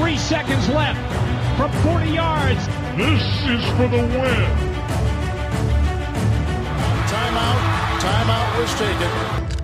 Three seconds left from 40 yards. This is for the win. Timeout. Timeout was taken.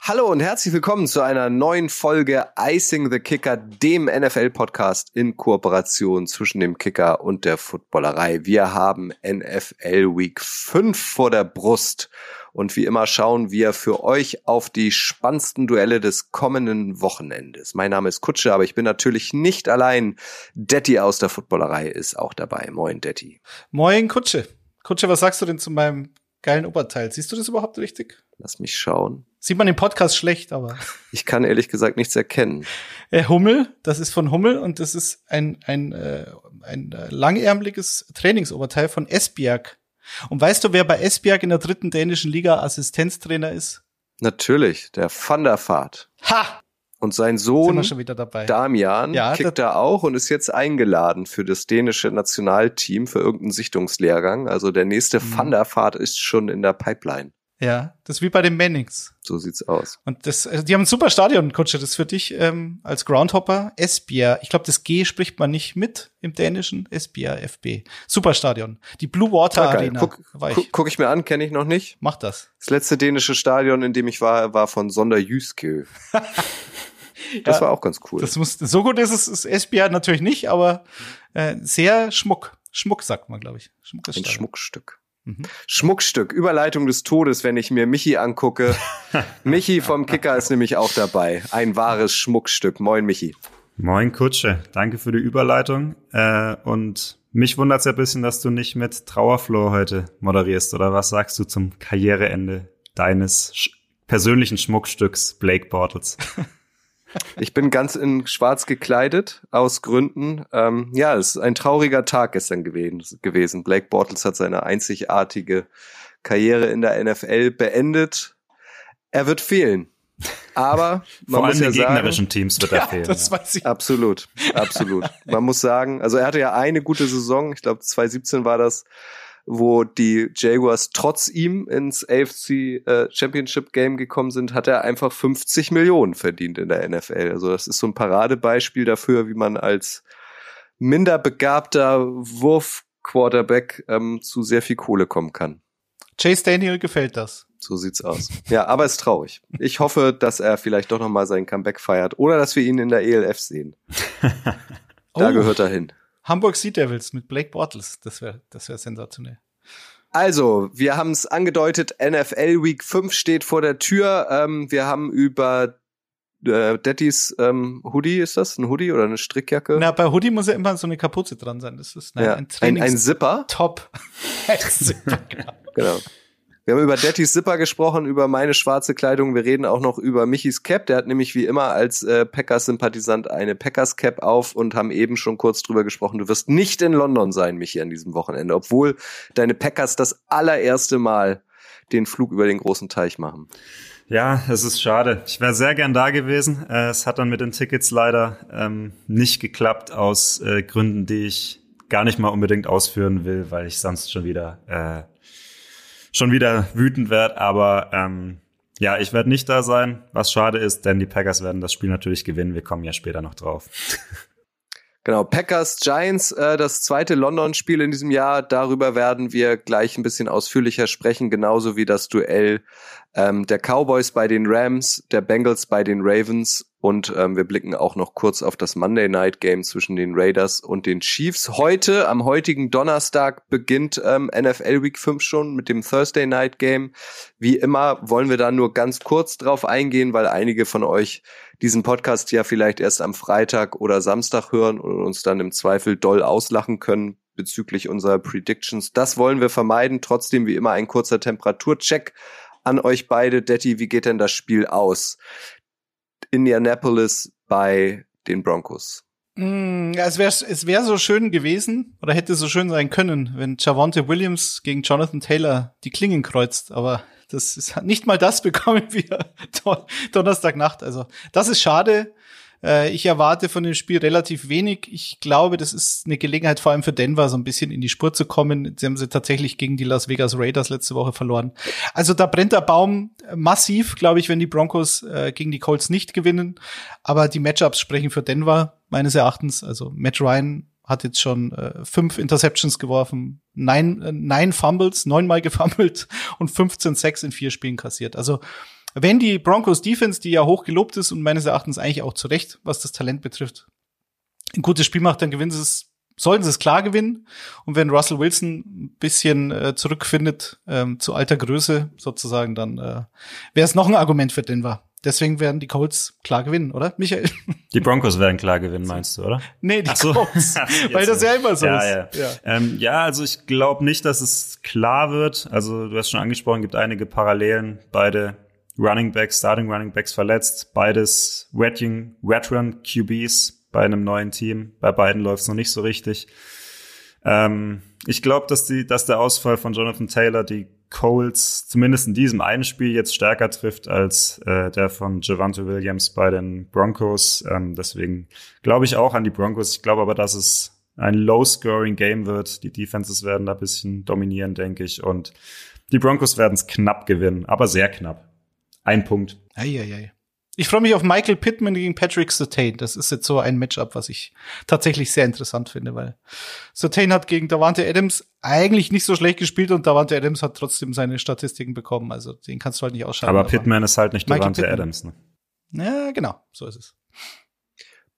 Hallo und herzlich willkommen zu einer neuen Folge Icing the Kicker, dem NFL-Podcast in Kooperation zwischen dem Kicker und der Footballerei. Wir haben NFL Week 5 vor der Brust und wie immer schauen wir für euch auf die spannendsten Duelle des kommenden Wochenendes. Mein Name ist Kutsche, aber ich bin natürlich nicht allein. Detti aus der Footballerei ist auch dabei. Moin, Detti. Moin, Kutsche. Kutsche, was sagst du denn zu meinem geilen Oberteil? Siehst du das überhaupt richtig? Lass mich schauen. Sieht man im Podcast schlecht, aber. Ich kann ehrlich gesagt nichts erkennen. Äh, Hummel, das ist von Hummel und das ist ein, ein, äh, ein äh, langärmliches Trainingsoberteil von Esbjerg. Und weißt du, wer bei Esbjerg in der dritten dänischen Liga Assistenztrainer ist? Natürlich, der Van der Vaart. Ha! Und sein Sohn. Damian Ja, kickt da auch und ist jetzt eingeladen für das dänische Nationalteam für irgendeinen Sichtungslehrgang. Also der nächste Mhm. Van der Vaart ist schon in der Pipeline. Ja, das ist wie bei den Mannings. So sieht's aus. Und das, also die haben ein super Stadion, Kutsche. Das ist für dich ähm, als Groundhopper Esbjerg. Ich glaube, das G spricht man nicht mit im Dänischen. Esbjerg, FB. Super Stadion. Die Blue Water geil. Arena. Guck, ich. guck, ich mir an, kenne ich noch nicht. Mach das. Das letzte dänische Stadion, in dem ich war, war von Sonder Jyske. Das Ja, war auch ganz cool. Das muss, so gut ist es, ist Esbjerg natürlich nicht, aber äh, sehr Schmuck. Schmuck sagt man, glaube ich. Schmuckes Ein Stadion. Schmuckstück. Mhm. Schmuckstück, Überleitung des Todes, wenn ich mir Michi angucke. Michi vom Kicker ist nämlich auch dabei. Ein wahres Schmuckstück. Moin, Michi. Moin Kutsche, danke für die Überleitung. Äh, und mich wundert's ja ein bisschen, dass du nicht mit Trauerflor heute moderierst. Oder was sagst du zum Karriereende deines sch persönlichen Schmuckstücks Blake Bortles? Ich bin ganz in schwarz gekleidet, aus Gründen. Ähm, ja, es ist ein trauriger Tag gestern gewesen. gewesen. Blake Bortles hat seine einzigartige Karriere in der NFL beendet. Er wird fehlen. Aber man Vor muss allem ja den sagen, gegnerischen Teams wird er Ja, fehlen. das ja. weiß ich. Absolut, absolut. Man muss sagen, also er hatte ja eine gute Saison, ich glaube 2017 war das, wo die Jaguars trotz ihm ins AFC äh, Championship Game gekommen sind, hat er einfach 50 Millionen verdient in der NFL. Also das ist so ein Paradebeispiel dafür, wie man als minder begabter Wurf-Quarterback ähm, zu sehr viel Kohle kommen kann. Chase Daniel gefällt das. So sieht's aus. Ja, aber ist traurig. Ich hoffe, dass er vielleicht doch noch mal sein Comeback feiert oder dass wir ihn in der ELF sehen. Da Oh, gehört er hin. Hamburg Sea Devils mit Blake Bortles. Das wäre das wär sensationell. Also, wir haben es angedeutet, NFL Week 5 steht vor der Tür. Ähm, wir haben über äh, Dettys ähm, Hoodie, ist das? Ein Hoodie oder eine Strickjacke? Na, bei Hoodie muss ja immer so eine Kapuze dran sein. Das ist nein, ja. ein ein, ein Zipper. Top. Ein Zipper, genau. Genau. Wir haben über Dettys Zipper gesprochen, über meine schwarze Kleidung. Wir reden auch noch über Michis Cap. Der hat nämlich wie immer als äh, Packers-Sympathisant eine Packers-Cap auf und haben eben schon kurz drüber gesprochen. Du wirst nicht in London sein, Michi, an diesem Wochenende, obwohl deine Packers das allererste Mal den Flug über den großen Teich machen. Ja, es ist schade. Ich wäre sehr gern da gewesen. Äh, es hat dann mit den Tickets leider ähm, nicht geklappt aus äh, Gründen, die ich gar nicht mal unbedingt ausführen will, weil ich sonst schon wieder äh, schon wieder wütend werde. Aber ähm, ja, ich werde nicht da sein, was schade ist, denn die Packers werden das Spiel natürlich gewinnen. Wir kommen ja später noch drauf. Genau, Packers Giants, äh, das zweite London-Spiel in diesem Jahr. Darüber werden wir gleich ein bisschen ausführlicher sprechen, genauso wie das Duell ähm, der Cowboys bei den Rams, der Bengals bei den Ravens und ähm, wir blicken auch noch kurz auf das Monday Night Game zwischen den Raiders und den Chiefs. Heute, am heutigen Donnerstag, beginnt ähm, NFL Week 5 schon mit dem Thursday Night Game. Wie immer wollen wir da nur ganz kurz drauf eingehen, weil einige von euch diesen Podcast ja vielleicht erst am Freitag oder Samstag hören und uns dann im Zweifel doll auslachen können bezüglich unserer Predictions. Das wollen wir vermeiden. Trotzdem wie immer ein kurzer Temperaturcheck an euch beide. Detti, wie geht denn das Spiel aus? Indianapolis bei den Broncos. Mm, ja, es wäre es wär so schön gewesen oder hätte so schön sein können, wenn Javante Williams gegen Jonathan Taylor die Klingen kreuzt. Aber das ist nicht mal das bekommen wir Don Donnerstagnacht. Also das ist schade. Äh, ich erwarte von dem Spiel relativ wenig. Ich glaube, das ist eine Gelegenheit vor allem für Denver, so ein bisschen in die Spur zu kommen. Sie haben sie tatsächlich gegen die Las Vegas Raiders letzte Woche verloren. Also da brennt der Baum massiv, glaube ich, wenn die Broncos äh, gegen die Colts nicht gewinnen. Aber die Matchups sprechen für Denver meines Erachtens. Also Matt Ryan hat jetzt schon äh, fünf Interceptions geworfen, neun, äh, neun Fumbles, neunmal gefummelt und 15 Sacks in vier Spielen kassiert. Also wenn die Broncos Defense, die ja hoch gelobt ist und meines Erachtens eigentlich auch zu Recht, was das Talent betrifft, ein gutes Spiel macht, dann gewinnen sie es, sollten sie es klar gewinnen. Und wenn Russell Wilson ein bisschen äh, zurückfindet ähm, zu alter Größe sozusagen, dann äh, wäre es noch ein Argument für Denver. Deswegen werden die Colts klar gewinnen, oder, Michael? Die Broncos werden klar gewinnen, meinst du, oder? Nee, die so. Colts. weil das ja immer so ja, ist. Ja, ja. Ähm, ja also ich glaube nicht, dass es klar wird. Also du hast schon angesprochen, gibt einige Parallelen. Beide Running Backs, Starting Running Backs verletzt. Beides Veteran, Veteran QBs bei einem neuen Team. Bei beiden läuft es noch nicht so richtig. Ähm, ich glaube, dass die, dass der Ausfall von Jonathan Taylor die Coles zumindest in diesem einen Spiel jetzt stärker trifft als äh, der von Javante Williams bei den Broncos. Ähm, deswegen glaube ich auch an die Broncos. Ich glaube aber, dass es ein Low-Scoring-Game wird. Die Defenses werden da ein bisschen dominieren, denke ich. Und die Broncos werden es knapp gewinnen, aber sehr knapp. Ein Punkt. Eieiei. Ich freue mich auf Michael Pittman gegen Patrick Sertain. Das ist jetzt so ein Matchup, was ich tatsächlich sehr interessant finde, weil Sertain hat gegen Davante Adams eigentlich nicht so schlecht gespielt und Davante Adams hat trotzdem seine Statistiken bekommen. Also den kannst du halt nicht ausschalten. Aber Pittman ist halt nicht Davante Adams, ne? Ja, genau. So ist es.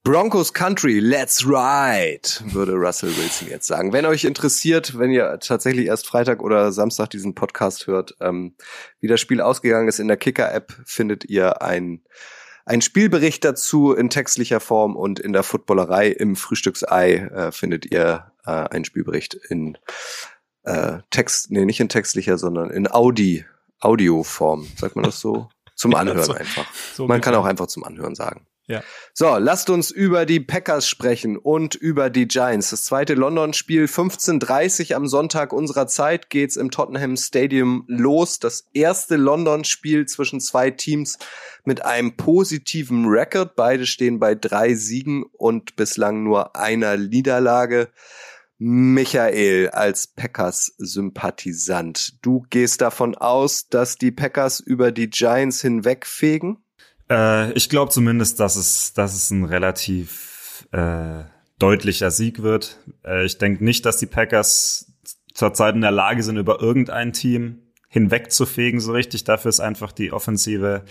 Broncos Country, let's ride, würde Russell Wilson jetzt sagen. Wenn euch interessiert, wenn ihr tatsächlich erst Freitag oder Samstag diesen Podcast hört, ähm, wie das Spiel ausgegangen ist in der Kicker-App, findet ihr ein ein Spielbericht dazu in textlicher Form und in der Footballerei im Frühstücksei äh, findet ihr äh, einen Spielbericht in äh, Text, nee, nicht in textlicher, sondern in Audi, Audioform, sagt man das so? Zum Anhören so, einfach. So man kann auch einfach zum Anhören sagen. Ja. So, lasst uns über die Packers sprechen und über die Giants. Das zweite London-Spiel 15:30 am Sonntag unserer Zeit geht's im Tottenham Stadium los. Das erste London-Spiel zwischen zwei Teams mit einem positiven Rekord. Beide stehen bei drei Siegen und bislang nur einer Niederlage. Michael als Packers-Sympathisant. Du gehst davon aus, dass die Packers über die Giants hinwegfegen? Äh, ich glaube zumindest, dass es, dass es ein relativ äh, deutlicher Sieg wird. Äh, ich denke nicht, dass die Packers zurzeit in der Lage sind, über irgendein Team hinwegzufegen so richtig. Dafür ist einfach die offensive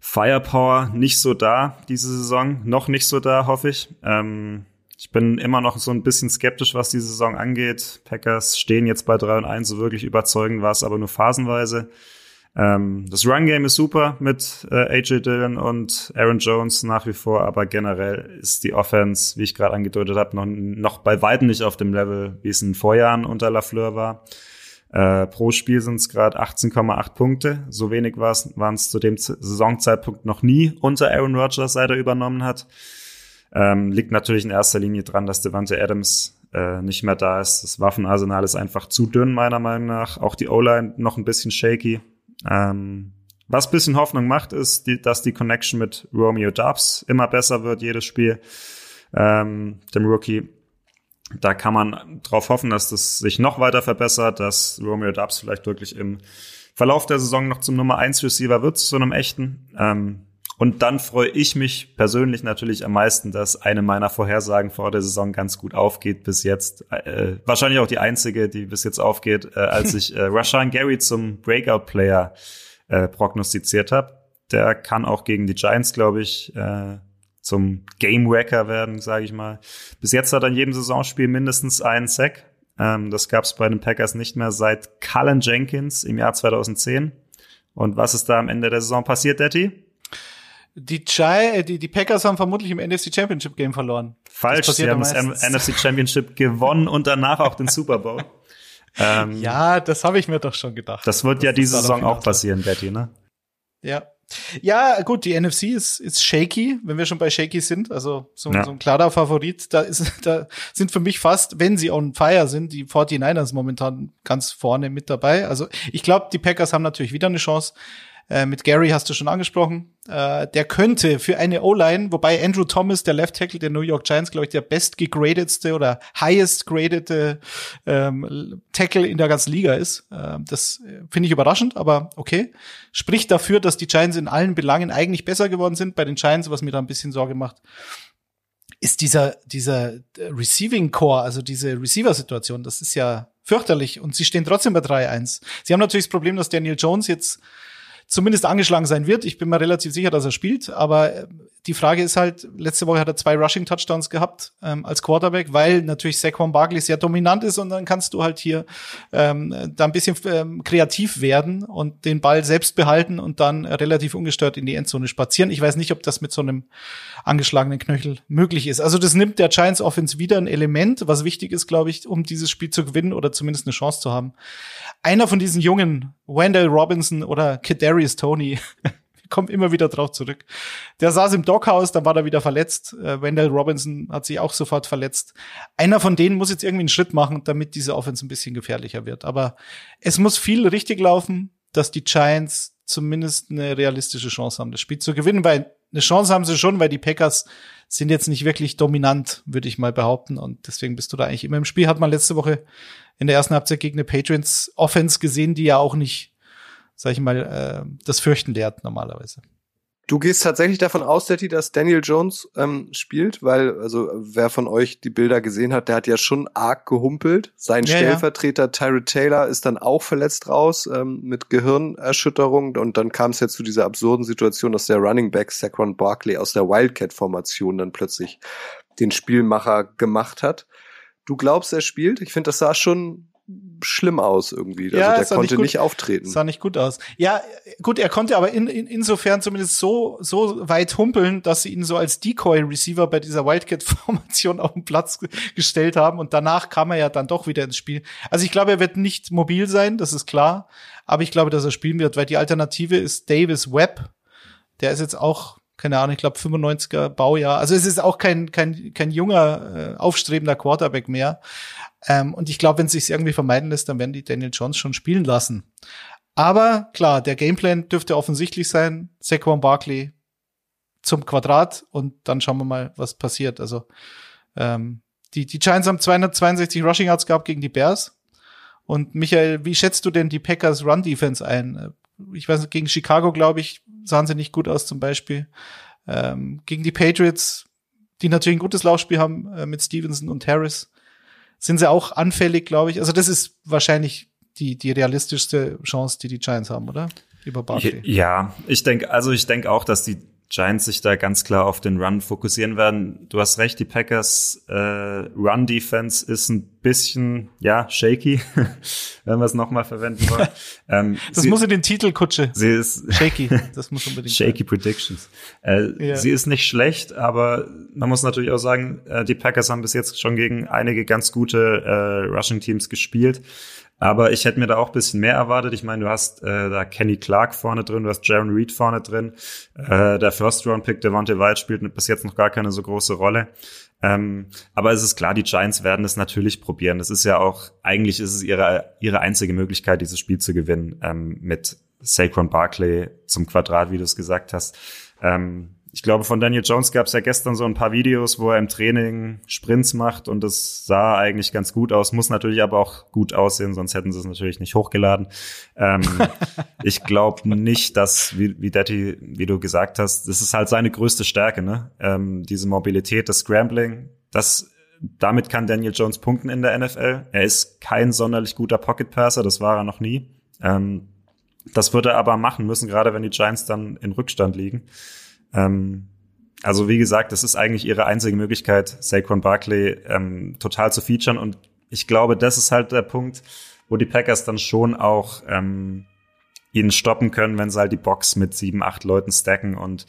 Firepower nicht so da diese Saison. Noch nicht so da, hoffe ich. Ähm, ich bin immer noch so ein bisschen skeptisch, was die Saison angeht. Packers stehen jetzt bei 3 und 1, so wirklich überzeugend war es aber nur phasenweise. Ähm, das Run-Game ist super mit äh, AJ Dillon und Aaron Jones nach wie vor, aber generell ist die Offense, wie ich gerade angedeutet habe, noch, noch bei weitem nicht auf dem Level, wie es in Vorjahren unter LaFleur war. Äh, pro Spiel sind es gerade 18,8 Punkte. So wenig waren es zu dem Z Saisonzeitpunkt noch nie unter Aaron Rodgers, seit er übernommen hat. Ähm, liegt natürlich in erster Linie dran, dass Devante Adams äh, nicht mehr da ist. Das Waffenarsenal ist einfach zu dünn, meiner Meinung nach. Auch die O-Line noch ein bisschen shaky. Ähm, was bisschen Hoffnung macht, ist, die, dass die Connection mit Romeo Dubs immer besser wird, jedes Spiel, ähm, dem Rookie. Da kann man drauf hoffen, dass das sich noch weiter verbessert, dass Romeo Dubs vielleicht wirklich im Verlauf der Saison noch zum Nummer 1 Receiver wird, zu einem echten. Ähm, und dann freue ich mich persönlich natürlich am meisten, dass eine meiner Vorhersagen vor der Saison ganz gut aufgeht bis jetzt. Äh, wahrscheinlich auch die einzige, die bis jetzt aufgeht, äh, als ich äh, Rashan Gary zum Breakout-Player äh, prognostiziert habe. Der kann auch gegen die Giants, glaube ich, äh, zum Game Wrecker werden, sage ich mal. Bis jetzt hat er in jedem Saisonspiel mindestens einen Sack. Ähm, das gab es bei den Packers nicht mehr seit Cullen Jenkins im Jahr 2010. Und was ist da am Ende der Saison passiert, Daddy? Die, Chai, äh, die, die Packers haben vermutlich im NFC Championship Game verloren. Falsch, sie haben das NFC Championship gewonnen und danach auch den Super Bowl. ähm, ja, das habe ich mir doch schon gedacht. Das wird ja diese Saison auch passieren, Betty, ne? Ja. Ja, gut, die NFC ist, ist shaky, wenn wir schon bei shaky sind. Also so, ja. so ein klarer Favorit. Da, ist, da sind für mich fast, wenn sie on fire sind, die 49ers momentan ganz vorne mit dabei. Also ich glaube, die Packers haben natürlich wieder eine Chance. Äh, mit Gary hast du schon angesprochen. Äh, der könnte für eine O-Line, wobei Andrew Thomas, der Left Tackle der New York Giants, glaube ich, der best gegradetste oder highest gradete ähm, Tackle in der ganzen Liga ist. Äh, das finde ich überraschend, aber okay. Spricht dafür, dass die Giants in allen Belangen eigentlich besser geworden sind. Bei den Giants, was mir da ein bisschen Sorge macht, ist dieser, dieser Receiving Core, also diese Receiver-Situation, das ist ja fürchterlich und sie stehen trotzdem bei 3-1. Sie haben natürlich das Problem, dass Daniel Jones jetzt zumindest angeschlagen sein wird. Ich bin mir relativ sicher, dass er spielt, aber äh, die Frage ist halt, letzte Woche hat er zwei Rushing Touchdowns gehabt ähm, als Quarterback, weil natürlich Saquon Barkley sehr dominant ist und dann kannst du halt hier ähm, da ein bisschen ähm, kreativ werden und den Ball selbst behalten und dann relativ ungestört in die Endzone spazieren. Ich weiß nicht, ob das mit so einem angeschlagenen Knöchel möglich ist. Also das nimmt der Giants Offense wieder ein Element, was wichtig ist, glaube ich, um dieses Spiel zu gewinnen oder zumindest eine Chance zu haben. Einer von diesen jungen, Wendell Robinson oder Kadarius Tony, kommt immer wieder drauf zurück. Der saß im Dockhaus, dann war er wieder verletzt. Äh, Wendell Robinson hat sich auch sofort verletzt. Einer von denen muss jetzt irgendwie einen Schritt machen, damit diese Offense ein bisschen gefährlicher wird. Aber es muss viel richtig laufen, dass die Giants zumindest eine realistische Chance haben, das Spiel zu gewinnen, weil eine Chance haben sie schon, weil die Packers sind jetzt nicht wirklich dominant, würde ich mal behaupten. Und deswegen bist du da eigentlich immer im Spiel. Hat man letzte Woche in der ersten Halbzeit gegen eine Patriots Offense gesehen, die ja auch nicht sag ich mal, äh, das Fürchten lehrt normalerweise. Du gehst tatsächlich davon aus, Detti, dass Daniel Jones ähm, spielt, weil, also wer von euch die Bilder gesehen hat, der hat ja schon arg gehumpelt. Sein ja, Stellvertreter ja. Tyrod Taylor ist dann auch verletzt raus ähm, mit Gehirnerschütterung und dann kam es ja zu dieser absurden Situation, dass der Running Back Saquon Barkley aus der Wildcat-Formation dann plötzlich den Spielmacher gemacht hat. Du glaubst, er spielt? Ich finde, das sah schon schlimm aus irgendwie. Ja, also der konnte nicht, nicht, auftreten. Sah nicht gut aus. Ja, gut, er konnte aber in, in, insofern zumindest so, so weit humpeln, dass sie ihn so als Decoy-Receiver bei dieser Wildcat-Formation auf den Platz gestellt haben und danach kam er ja dann doch wieder ins Spiel. Also ich glaube, er wird nicht mobil sein, das ist klar, aber ich glaube, dass er spielen wird, weil die Alternative ist Davis Webb. Der ist jetzt auch keine Ahnung, ich glaube 95er Baujahr. Also es ist auch kein kein kein junger äh, aufstrebender Quarterback mehr. Ähm, und ich glaube, wenn es sich irgendwie vermeiden lässt, dann werden die Daniel Jones schon spielen lassen. Aber klar, der Gameplan dürfte offensichtlich sein. Saquon Barkley zum Quadrat und dann schauen wir mal, was passiert. Also ähm, die, die Giants haben 262 Rushing Yards gehabt gegen die Bears. Und Michael, wie schätzt du denn die Packers Run Defense ein? Ich weiß nicht, gegen Chicago, glaube ich, sahen sie nicht gut aus zum Beispiel. Ähm, gegen die Patriots, die natürlich ein gutes Laufspiel haben äh, mit Stevenson und Harris sind sie auch anfällig, glaube ich. Also das ist wahrscheinlich die, die realistischste Chance, die die Giants haben, oder? Über Barkley. Ja, ich denke, also ich denke auch, dass die Giants sich da ganz klar auf den Run fokussieren werden. Du hast recht, die Packers äh, Run Defense ist ein bisschen ja shaky, wenn wir es nochmal verwenden wollen. ähm, das sie, muss in den Titel Kutsche. Sie ist shaky. Das muss unbedingt. shaky sein. Predictions. Äh, ja. Sie ist nicht schlecht, aber man muss natürlich auch sagen, äh, die Packers haben bis jetzt schon gegen einige ganz gute äh, Rushing Teams gespielt. Aber ich hätte mir da auch bisschen mehr erwartet. Ich meine, du hast äh, da Kenny Clark vorne drin, du hast Jaron Reed vorne drin. Äh, der First-Round-Pick Devontae White spielt bis jetzt noch gar keine so große Rolle. Ähm, aber es ist klar, die Giants werden es natürlich probieren. Das ist ja auch, eigentlich ist es ihre, ihre einzige Möglichkeit, dieses Spiel zu gewinnen, ähm, mit Saquon Barkley zum Quadrat, wie du es gesagt hast. Ähm, ich glaube, von Daniel Jones gab es ja gestern so ein paar Videos, wo er im Training Sprints macht und das sah eigentlich ganz gut aus, muss natürlich aber auch gut aussehen, sonst hätten sie es natürlich nicht hochgeladen. Ähm, ich glaube nicht, dass, wie, wie Daddy, wie du gesagt hast, das ist halt seine größte Stärke, ne? Ähm, diese Mobilität, das Scrambling, das damit kann Daniel Jones punkten in der NFL. Er ist kein sonderlich guter Pocket Passer, das war er noch nie. Ähm, das würde er aber machen müssen, gerade wenn die Giants dann in Rückstand liegen. Ähm, also wie gesagt, das ist eigentlich ihre einzige Möglichkeit, Saquon Barkley ähm, total zu featuren. Und ich glaube, das ist halt der Punkt, wo die Packers dann schon auch ähm, ihn stoppen können, wenn sie halt die Box mit sieben, acht Leuten stacken und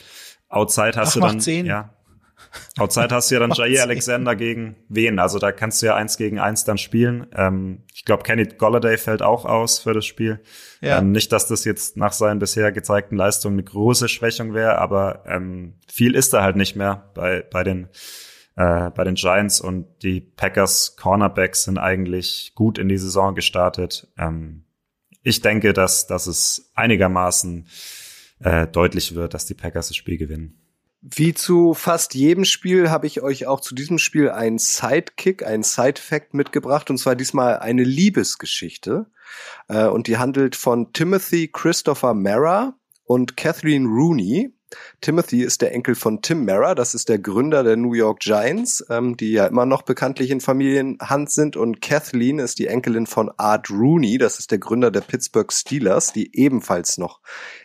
outside hast Ach, du dann zehn. ja Outside hast du ja dann Jair Alexander gegen wen? Also da kannst du ja eins gegen eins dann spielen. Ähm, ich glaube, Kenny Golladay fällt auch aus für das Spiel. Ja. Ähm, nicht, dass das jetzt nach seinen bisher gezeigten Leistungen eine große Schwächung wäre, aber ähm, viel ist da halt nicht mehr bei, bei den äh, bei den Giants und die Packers Cornerbacks sind eigentlich gut in die Saison gestartet. Ähm, ich denke, dass, dass es einigermaßen äh, deutlich wird, dass die Packers das Spiel gewinnen. Wie zu fast jedem Spiel habe ich euch auch zu diesem Spiel einen Sidekick, einen Side-Fact mitgebracht, und zwar diesmal eine Liebesgeschichte. Äh, und die handelt von Timothy Christopher Mara und Kathleen Rooney. Timothy ist der Enkel von Tim Mara, das ist der Gründer der New York Giants, ähm, die ja immer noch bekanntlich in Familienhand sind. Und Kathleen ist die Enkelin von Art Rooney, das ist der Gründer der Pittsburgh Steelers, die ebenfalls noch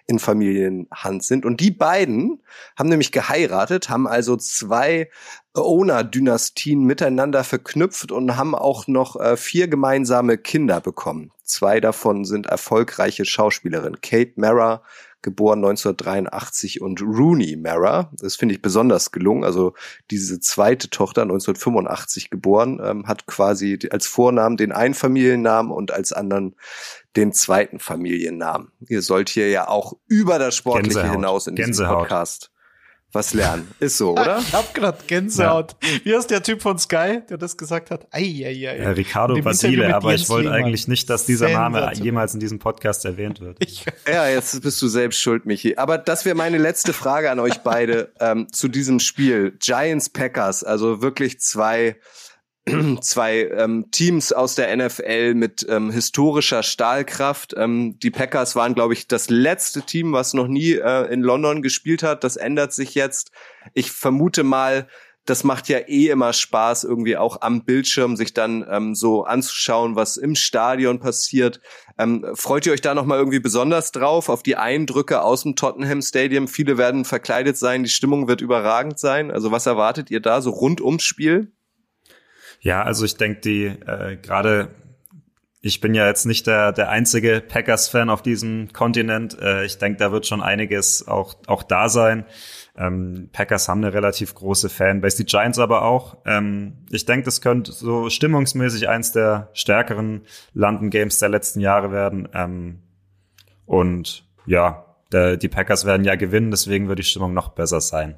in Familienhand sind. Und die beiden haben nämlich geheiratet, haben also zwei Owner-Dynastien miteinander verknüpft und haben auch noch äh, vier gemeinsame Kinder bekommen. Zwei davon sind erfolgreiche Schauspielerinnen. Kate Mara, geboren 1983 und Rooney Mara. Das finde ich besonders gelungen. Also diese zweite Tochter 1985 geboren, ähm, hat quasi als Vornamen den einen Familiennamen und als anderen den zweiten Familiennamen. Ihr sollt hier ja auch über das Sportliche Gänsehaut. hinaus in diesem Gänsehaut. Podcast was lernen. Ist so, oder? Ich hab grad Gänsehaut. Wie heißt der Typ von Sky, der das gesagt hat? Ei, ei, ei. Äh, Ricardo Basile, aber ich wollte eigentlich nicht, dass dieser Name jemals in diesem Podcast erwähnt wird. Ich, Ja, jetzt bist du selbst schuld, Michi. Aber das wäre meine letzte Frage an euch beide ähm, zu diesem Spiel. Giants Packers, also wirklich zwei zwei ähm, Teams aus der NFL mit ähm, historischer Stahlkraft. Ähm, die Packers waren, glaube ich, das letzte Team, was noch nie äh, in London gespielt hat. Das ändert sich jetzt. Ich vermute mal, das macht ja eh immer Spaß, irgendwie auch am Bildschirm sich dann ähm, so anzuschauen, was im Stadion passiert. Ähm, freut ihr euch da nochmal irgendwie besonders drauf, auf die Eindrücke aus dem Tottenham Stadium? Viele werden verkleidet sein, die Stimmung wird überragend sein. Also was erwartet ihr da so rund ums Spiel? Ja, also ich denke, die äh, gerade ich bin ja jetzt nicht der, der einzige Packers-Fan auf diesem Kontinent. Äh, ich denke, da wird schon einiges auch, auch da sein. Ähm, Packers haben eine relativ große Fanbase, die Giants aber auch. Ähm, ich denke, das könnte so stimmungsmäßig eins der stärkeren London Games der letzten Jahre werden. Ähm, und ja, der, die Packers werden ja gewinnen, deswegen wird die Stimmung noch besser sein.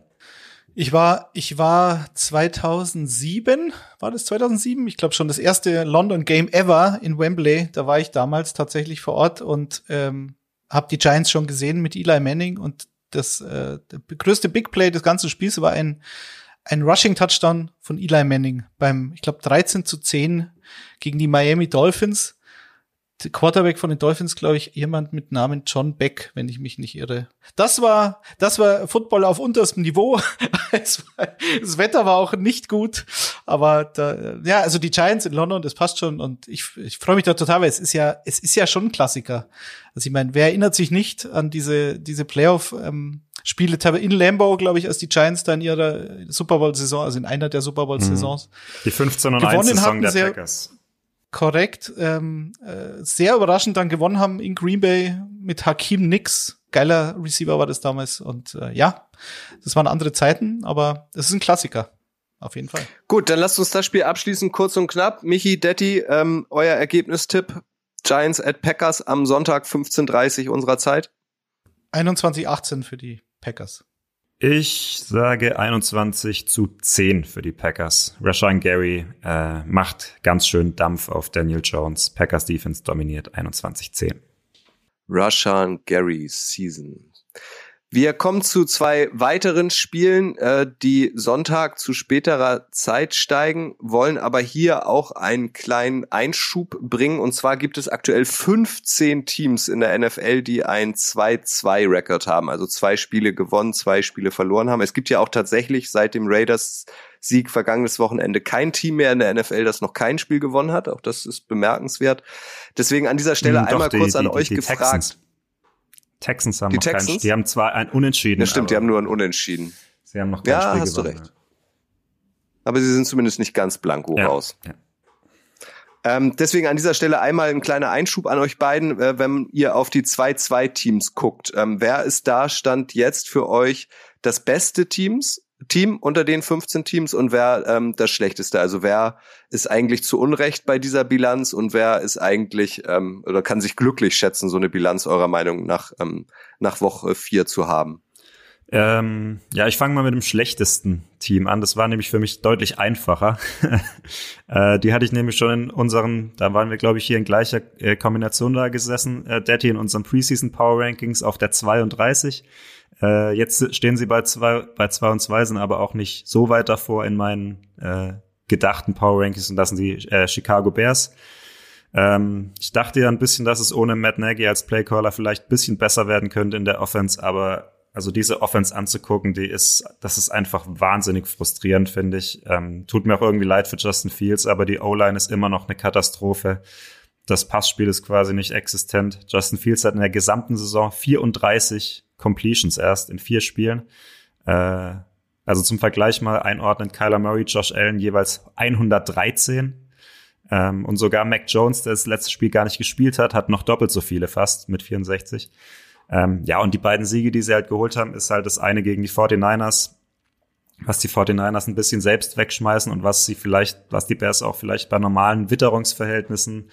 Ich war, ich war 2007, war das 2007? Ich glaube schon das erste London Game ever in Wembley. Da war ich damals tatsächlich vor Ort und ähm, habe die Giants schon gesehen mit Eli Manning und das äh, der größte Big Play des ganzen Spiels war ein ein Rushing Touchdown von Eli Manning beim, ich glaube 13 zu 10 gegen die Miami Dolphins. Quarterback von den Dolphins, glaube ich, jemand mit Namen John Beck, wenn ich mich nicht irre. Das war, das war Football auf unterstem Niveau. Das Wetter war auch nicht gut, aber da, ja, also die Giants in London, das passt schon und ich, ich freue mich da total, weil es ist ja, es ist ja schon ein Klassiker. Also ich meine, wer erinnert sich nicht an diese, diese Playoff, ähm, Spiele in Lambeau, glaube ich, als die Giants da in ihrer Super Bowl-Saison, also in einer der Super Bowl-Saisons, Die 15 und Gewonnen 1 Saison der Packers. Korrekt, ähm, äh, sehr überraschend dann gewonnen haben in Green Bay mit Hakim Nix. Geiler Receiver war das damals. Und äh, ja, das waren andere Zeiten, aber es ist ein Klassiker. Auf jeden Fall. Gut, dann lasst uns das Spiel abschließen, kurz und knapp. Michi, Detti, ähm, euer Ergebnistipp. Giants at Packers am Sonntag 15.30 unserer Zeit. 21-18 für die Packers. Ich sage 21 zu 10 für die Packers. Rashawn Gary äh, macht ganz schön Dampf auf Daniel Jones. Packers Defense dominiert 21-10. Rashan Gary Season. Wir kommen zu zwei weiteren Spielen, äh, die Sonntag zu späterer Zeit steigen, wollen aber hier auch einen kleinen Einschub bringen. Und zwar gibt es aktuell 15 Teams in der NFL, die ein 2-2-Rekord haben. Also zwei Spiele gewonnen, zwei Spiele verloren haben. Es gibt ja auch tatsächlich seit dem Raiders Sieg vergangenes Wochenende kein Team mehr in der NFL, das noch kein Spiel gewonnen hat. Auch das ist bemerkenswert. Deswegen an dieser Stelle Hm, doch, einmal die- kurz an die- euch die gefragt. Texans. Texans haben Die noch Texans? Die haben zwar ein Unentschieden. Ja, stimmt, die haben nur ein Unentschieden. Sie haben noch kein Ja, Spiel hast du gewonnen. recht. Aber sie sind zumindest nicht ganz blanko Ja. raus. Ja. Ähm, deswegen an dieser Stelle einmal ein kleiner Einschub an euch beiden, äh, wenn ihr auf die 2-2-Teams guckt. Ähm, wer ist da Stand jetzt für euch das beste Teams, Team unter den 15 Teams und wer ähm, das schlechteste? Also wer ist eigentlich zu Unrecht bei dieser Bilanz und wer ist eigentlich ähm, oder kann sich glücklich schätzen, so eine Bilanz eurer Meinung nach ähm, nach Woche 4 zu haben? Ähm, ja, ich fange mal mit dem schlechtesten Team an. Das war nämlich für mich deutlich einfacher. äh, die hatte ich nämlich schon in unseren, da waren wir, glaube ich, hier in gleicher äh, Kombination da gesessen, äh, Daddy in unseren Preseason Power Rankings auf der 32. Äh, jetzt stehen sie bei zwei, bei zwei und zwei, sind aber auch nicht so weit davor in meinen äh, gedachten Power Rankings und das sind die äh, Chicago Bears. Ähm, ich dachte ja ein bisschen, dass es ohne Matt Nagy als Playcaller vielleicht ein bisschen besser werden könnte in der Offense, aber also diese Offense anzugucken, die ist, das ist einfach wahnsinnig frustrierend, finde ich. Ähm, tut mir auch irgendwie leid für Justin Fields, aber die O-Line ist immer noch eine Katastrophe. Das Passspiel ist quasi nicht existent. Justin Fields hat in der gesamten Saison 34 Completions erst in vier Spielen. Äh, also zum Vergleich mal einordnen, Kyler Murray, Josh Allen jeweils 113. Ähm, und sogar Mac Jones, der das letzte Spiel gar nicht gespielt hat, hat noch doppelt so viele fast mit 64. Ähm, ja, und die beiden Siege, die sie halt geholt haben, ist halt das eine gegen die 49ers, was die 49ers ein bisschen selbst wegschmeißen und was sie vielleicht, was die Bears auch vielleicht bei normalen Witterungsverhältnissen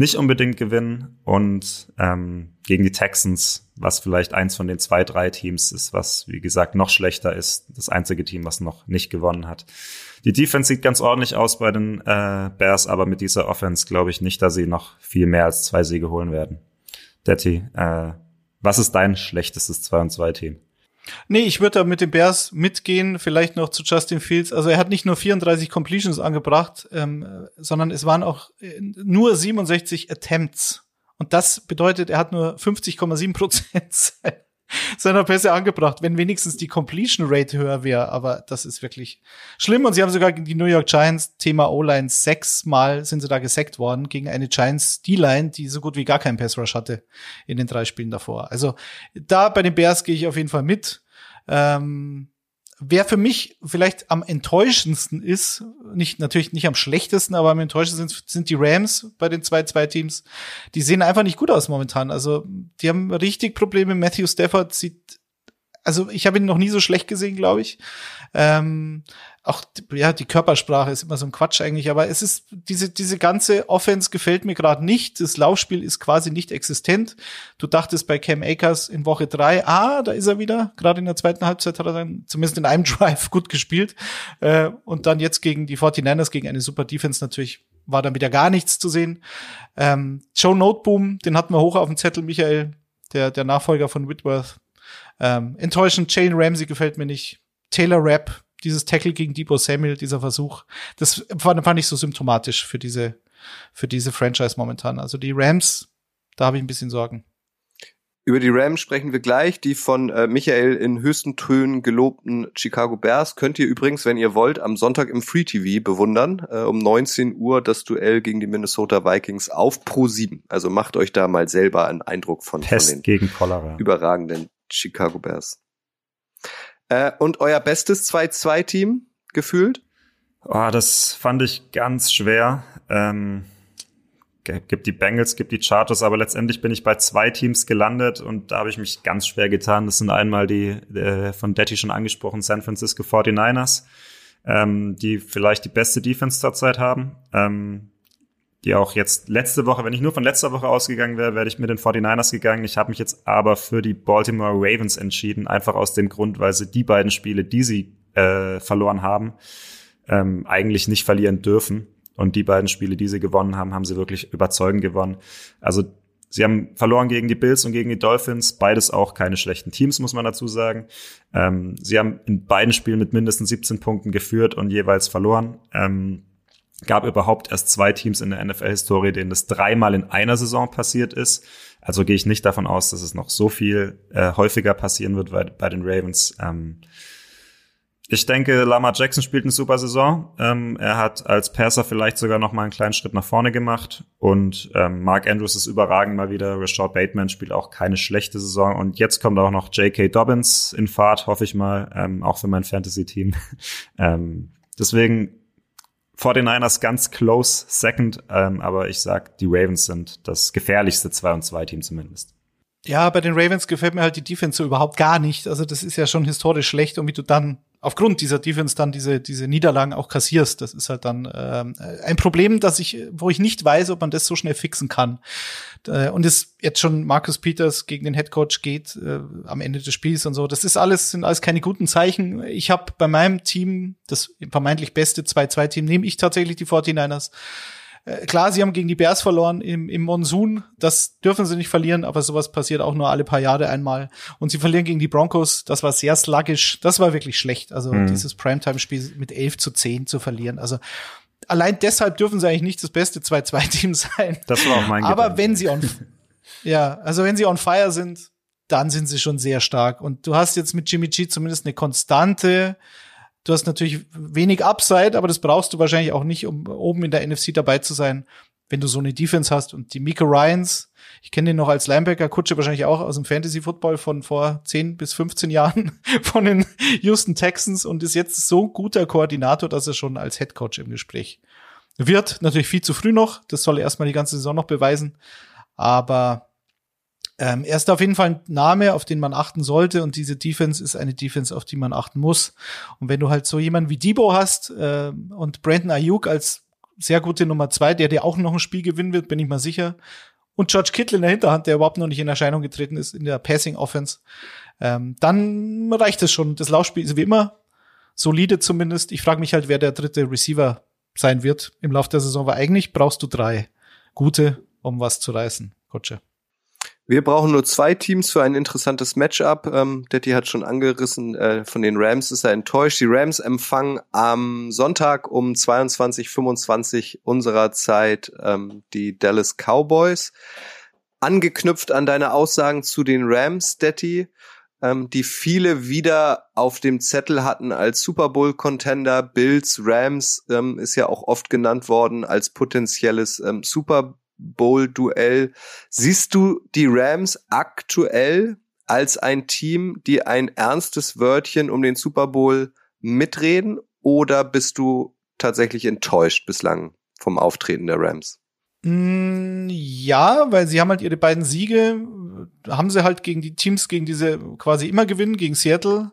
nicht unbedingt gewinnen und ähm, gegen die Texans, was vielleicht eins von den zwei, drei Teams ist, was wie gesagt noch schlechter ist, das einzige Team, was noch nicht gewonnen hat. Die Defense sieht ganz ordentlich aus bei den äh, Bears, aber mit dieser Offense glaube ich nicht, dass sie noch viel mehr als zwei Siege holen werden. Detti, äh, was ist dein schlechtestes 2 und 2 Team? Nee, ich würde da mit den Bears mitgehen, vielleicht noch zu Justin Fields. Also er hat nicht nur 34 Completions angebracht, ähm, sondern es waren auch äh, nur 67 Attempts. Und das bedeutet, er hat nur 50,7 Prozent seiner Pässe angebracht, wenn wenigstens die Completion Rate höher wäre. Aber das ist wirklich schlimm. Und sie haben sogar gegen die New York Giants Thema O-Line sechsmal sind sie da gesackt worden gegen eine Giants D-Line, die so gut wie gar keinen Pass Rush hatte in den drei Spielen davor. Also da bei den Bears gehe ich auf jeden Fall mit. Ähm, Wer für mich vielleicht am enttäuschendsten ist, nicht natürlich nicht am schlechtesten, aber am enttäuschendsten sind, sind die Rams bei den zwei zwei Teams. Die sehen einfach nicht gut aus momentan. Also die haben richtig Probleme. Matthew Stafford sieht, also ich habe ihn noch nie so schlecht gesehen, glaube ich. Ähm, auch ja, die Körpersprache ist immer so ein Quatsch eigentlich, aber es ist diese diese ganze Offense gefällt mir gerade nicht. Das Laufspiel ist quasi nicht existent. Du dachtest bei Cam Akers in Woche drei, ah, da ist er wieder. Gerade in der zweiten Halbzeit hat er dann zumindest in einem Drive gut gespielt äh, und dann jetzt gegen die 49ers gegen eine super Defense natürlich war dann wieder gar nichts zu sehen. Ähm, Joe Noteboom, den hatten wir hoch auf dem Zettel, Michael, der der Nachfolger von Whitworth. Ähm, enttäuschend, Jane Ramsey gefällt mir nicht. Taylor Rapp dieses Tackle gegen Debo Samuel, dieser Versuch, das fand, fand ich so symptomatisch für diese, für diese Franchise momentan. Also die Rams, da habe ich ein bisschen Sorgen. Über die Rams sprechen wir gleich. Die von äh, Michael in höchsten Tönen gelobten Chicago Bears könnt ihr übrigens, wenn ihr wollt, am Sonntag im Free TV bewundern. Äh, um 19 Uhr das Duell gegen die Minnesota Vikings auf Pro 7. Also macht euch da mal selber einen Eindruck von, von den gegen Cholera. überragenden Chicago Bears. Äh, und euer bestes 2-2-Team gefühlt? Oh, das fand ich ganz schwer. Ähm, gibt die Bengals, gibt die Chargers, aber letztendlich bin ich bei zwei Teams gelandet und da habe ich mich ganz schwer getan. Das sind einmal die äh, von Detti schon angesprochen San Francisco 49ers, ähm, die vielleicht die beste Defense zurzeit haben. Ähm, die auch jetzt letzte Woche, wenn ich nur von letzter Woche ausgegangen wäre, wäre ich mit den 49ers gegangen. Ich habe mich jetzt aber für die Baltimore Ravens entschieden, einfach aus dem Grund, weil sie die beiden Spiele, die sie äh, verloren haben, ähm, eigentlich nicht verlieren dürfen. Und die beiden Spiele, die sie gewonnen haben, haben sie wirklich überzeugend gewonnen. Also sie haben verloren gegen die Bills und gegen die Dolphins, beides auch keine schlechten Teams, muss man dazu sagen. Ähm, sie haben in beiden Spielen mit mindestens 17 Punkten geführt und jeweils verloren. Ähm, gab überhaupt erst zwei Teams in der NFL-Historie, denen das dreimal in einer Saison passiert ist. Also gehe ich nicht davon aus, dass es noch so viel äh, häufiger passieren wird bei, bei den Ravens. Ähm, ich denke, Lamar Jackson spielt eine super Saison. Ähm, er hat als Passer vielleicht sogar noch mal einen kleinen Schritt nach vorne gemacht. Und ähm, Mark Andrews ist überragend mal wieder. Rashad Bateman spielt auch keine schlechte Saison. Und jetzt kommt auch noch J.K. Dobbins in Fahrt, hoffe ich mal, ähm, auch für mein Fantasy-Team. ähm, deswegen 49ers ganz close second, ähm, aber ich sag, die Ravens sind das gefährlichste 2 und 2 Team zumindest. Ja, bei den Ravens gefällt mir halt die Defense so überhaupt gar nicht. Also das ist ja schon historisch schlecht und wie du dann aufgrund dieser Defense dann diese, diese Niederlagen auch kassierst. Das ist halt dann ähm, ein Problem, dass ich, wo ich nicht weiß, ob man das so schnell fixen kann. Äh, und es jetzt schon Marcus Peters gegen den Headcoach geht äh, am Ende des Spiels und so. Das ist alles, sind alles keine guten Zeichen. Ich habe bei meinem Team, das vermeintlich beste 2-2-Team, nehme ich tatsächlich die 49ers. Äh, klar, sie haben gegen die Bears verloren im, im Monsun. Das dürfen sie nicht verlieren, aber sowas passiert auch nur alle paar Jahre einmal. Und sie verlieren gegen die Broncos. Das war sehr sluggish. Das war wirklich schlecht. Also mhm. dieses Primetime-Spiel mit 11 zu 10 zu verlieren. Also allein deshalb dürfen sie eigentlich nicht das beste 2-2-Team sein. Das war auch mein Aber Gedanke. wenn sie on, ja, also wenn sie on fire sind, dann sind sie schon sehr stark. Und du hast jetzt mit Jimmy G zumindest eine konstante, Du hast natürlich wenig Upside, aber das brauchst du wahrscheinlich auch nicht, um oben in der NFC dabei zu sein, wenn du so eine Defense hast. Und die Mika Ryans, ich kenne den noch als Linebacker, Kutsche wahrscheinlich auch aus dem Fantasy Football von vor 10 bis 15 Jahren von den Houston Texans und ist jetzt so guter Koordinator, dass er schon als Head Coach im Gespräch wird. Natürlich viel zu früh noch. Das soll er erstmal die ganze Saison noch beweisen. Aber ähm, er ist auf jeden Fall ein Name, auf den man achten sollte und diese Defense ist eine Defense, auf die man achten muss. Und wenn du halt so jemanden wie Debo hast äh, und Brandon Ayuk als sehr gute Nummer zwei, der dir auch noch ein Spiel gewinnen wird, bin ich mal sicher. Und George Kittle in der Hinterhand, der überhaupt noch nicht in Erscheinung getreten ist in der Passing Offense, ähm, dann reicht es schon. Das Laufspiel ist wie immer solide zumindest. Ich frage mich halt, wer der dritte Receiver sein wird im Laufe der Saison, weil eigentlich brauchst du drei gute, um was zu reißen. Kotsche. Wir brauchen nur zwei Teams für ein interessantes Matchup. Ähm, Detti hat schon angerissen, äh, von den Rams ist er enttäuscht. Die Rams empfangen am Sonntag um 22.25 unserer Zeit ähm, die Dallas Cowboys. Angeknüpft an deine Aussagen zu den Rams, Detti, ähm, die viele wieder auf dem Zettel hatten als Super Bowl-Contender. Bills, Rams ähm, ist ja auch oft genannt worden als potenzielles ähm, Super Bowl-Duell. Siehst du die Rams aktuell als ein Team, die ein ernstes Wörtchen um den Super Bowl mitreden oder bist du tatsächlich enttäuscht bislang vom Auftreten der Rams? Mm, ja, weil sie haben halt ihre beiden Siege, haben sie halt gegen die Teams, gegen diese quasi immer gewinnen, gegen Seattle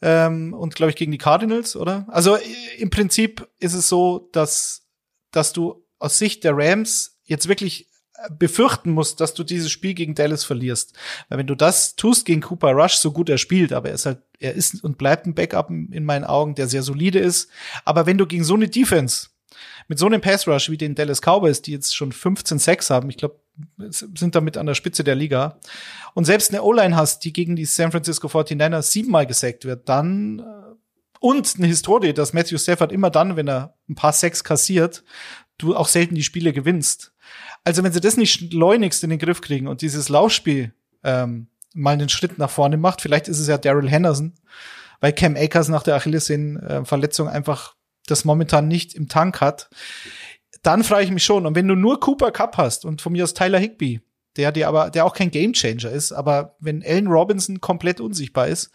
ähm, und glaube ich gegen die Cardinals, oder? Also im Prinzip ist es so, dass, dass du aus Sicht der Rams jetzt wirklich äh, befürchten musst, dass du dieses Spiel gegen Dallas verlierst. Weil wenn du das tust gegen Cooper Rush, so gut er spielt, aber er ist halt, er ist und bleibt ein Backup in meinen Augen, der sehr solide ist. Aber wenn du gegen so eine Defense mit so einem Pass Rush wie den Dallas Cowboys, die jetzt schon 15 Sacks haben, ich glaube, sind damit an der Spitze der Liga, und selbst eine O-Line hast, die gegen die San Francisco 49ers siebenmal gesackt wird, dann äh, und eine Historie, dass Matthew Stafford immer dann, wenn er ein paar Sacks kassiert, du auch selten die Spiele gewinnst. Also wenn sie das nicht schleunigst in den Griff kriegen und dieses Laufspiel ähm, mal einen Schritt nach vorne macht, vielleicht ist es ja Daryl Henderson, weil Cam Akers nach der Achillessehnenverletzung einfach das momentan nicht im Tank hat, dann frage ich mich schon. Und wenn du nur Cooper Cup hast und von mir aus Tyler Higby, der dir aber, der auch kein Gamechanger ist, aber wenn Allen Robinson komplett unsichtbar ist,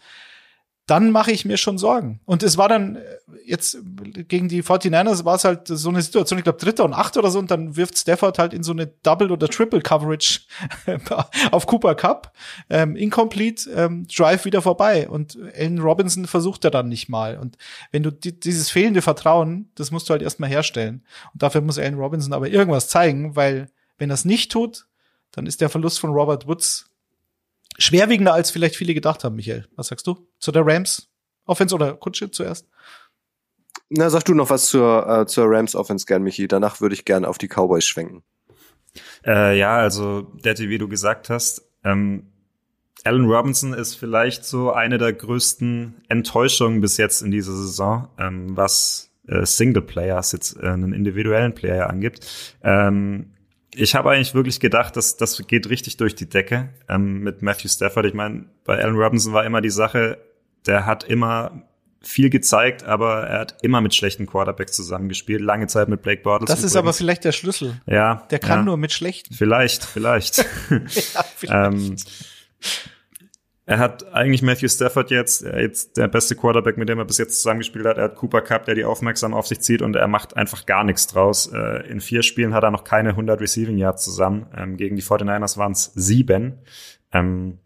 dann mache ich mir schon Sorgen. Und es war dann äh, jetzt gegen die 49ers war es halt so eine Situation, ich glaube dritter und acht oder so, und dann wirft Stafford halt in so eine Double- oder Triple-Coverage auf Cooper Cup, ähm, incomplete, ähm, Drive wieder vorbei. Und Allen Robinson versucht er dann nicht mal. Und wenn du die, dieses fehlende Vertrauen, das musst du halt erstmal herstellen. Und dafür muss Allen Robinson aber irgendwas zeigen, weil wenn er es nicht tut, dann ist der Verlust von Robert Woods schwerwiegender, als vielleicht viele gedacht haben, Michael. Was sagst du zu der Rams Offense oder Kutsche zuerst? Na, sag du noch was zur, äh, zur Rams Offense gern, Michi. Danach würde ich gern auf die Cowboys schwenken. Äh, ja, also, Daddy, wie du gesagt hast, ähm, Allen Robinson ist vielleicht so eine der größten Enttäuschungen bis jetzt in dieser Saison, ähm, was äh, Single Players jetzt äh, einen individuellen Player angibt. Ähm, ich habe eigentlich wirklich gedacht, dass das geht richtig durch die Decke ähm, mit Matthew Stafford. Ich meine, bei Allen Robinson war immer die Sache, der hat immer viel gezeigt, aber er hat immer mit schlechten Quarterbacks zusammengespielt, lange Zeit mit Blake Bortles. Das übrigens. ist aber vielleicht der Schlüssel. Ja. Der kann ja. nur mit schlechten. Vielleicht, vielleicht. ja, vielleicht. ähm, er hat eigentlich Matthew Stafford jetzt, jetzt der beste Quarterback, mit dem er bis jetzt zusammengespielt hat. Er hat Cooper Cup, der die aufmerksam auf sich zieht und er macht einfach gar nichts draus. Äh, in vier Spielen hat er noch keine 100 Receiving Yards zusammen. Ähm, gegen die 49ers waren es sieben. Ähm,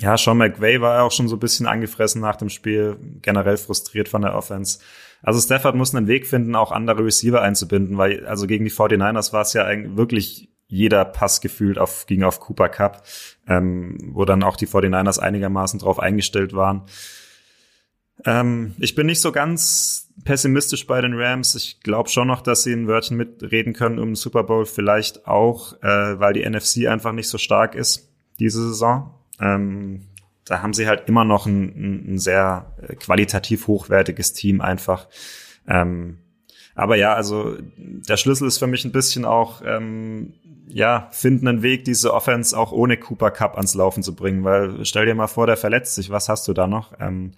Ja, Sean McVay war auch schon so ein bisschen angefressen nach dem Spiel, generell frustriert von der Offense. Also Stafford muss einen Weg finden, auch andere Receiver einzubinden, weil also gegen die 49ers war es ja eigentlich wirklich jeder Pass gefühlt auf, ging auf Cooper Cup, ähm, wo dann auch die 49ers einigermaßen drauf eingestellt waren. Ähm, ich bin nicht so ganz pessimistisch bei den Rams. Ich glaube schon noch, dass sie ein Wörtchen mitreden können um den Super Bowl. Vielleicht auch, äh, weil die NFC einfach nicht so stark ist diese Saison. Ähm, da haben sie halt immer noch ein, ein sehr äh, qualitativ hochwertiges Team einfach. Ähm, aber ja, also der Schlüssel ist für mich ein bisschen auch, ähm, ja, finden einen Weg, diese Offense auch ohne Cooper Cup ans Laufen zu bringen, weil stell dir mal vor, der verletzt sich, was hast du da noch? Ähm,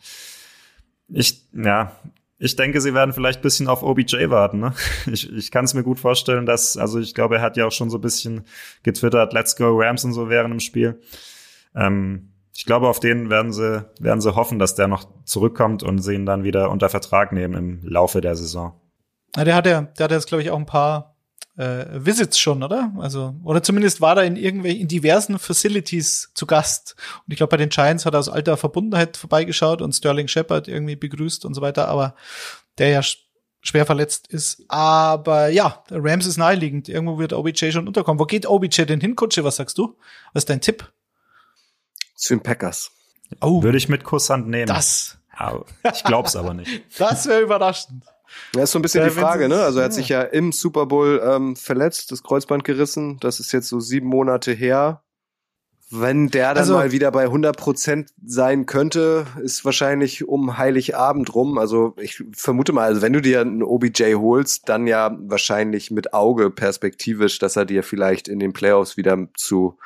ich, ja, ich denke, sie werden vielleicht ein bisschen auf OBJ warten. Ne? Ich, ich kann es mir gut vorstellen, dass, also ich glaube, er hat ja auch schon so ein bisschen getwittert, Let's go Rams und so während im Spiel. Ähm, ich glaube, auf den werden sie, werden sie hoffen, dass der noch zurückkommt und sie ihn dann wieder unter Vertrag nehmen im Laufe der Saison. Ja, der hat ja, der hat jetzt, glaube ich, auch ein paar äh, Visits schon, oder? Also, oder zumindest war er in irgendwelchen, in diversen Facilities zu Gast. Und ich glaube, bei den Giants hat er aus alter Verbundenheit vorbeigeschaut und Sterling Shepard irgendwie begrüßt und so weiter, aber der ja schwer verletzt ist. Aber ja, Rams ist naheliegend. Irgendwo wird OBJ schon unterkommen. Wo geht OBJ denn hin, Kutsche? Was sagst du? Was ist dein Tipp? Zu den Packers. Oh, Würde ich mit Kusshand nehmen. Das. Ich glaub's aber nicht. Das wäre überraschend. Das ist so ein bisschen ja, die Frage, ne? Also er hat sich ja im Super Bowl ähm, verletzt, das Kreuzband gerissen. Das ist jetzt so sieben Monate her. Wenn der dann also, mal wieder bei 100 Prozent sein könnte, ist wahrscheinlich um Heiligabend rum. Also ich vermute mal, also wenn du dir einen OBJ holst, dann ja wahrscheinlich mit Auge perspektivisch, dass er dir vielleicht in den Playoffs wieder zu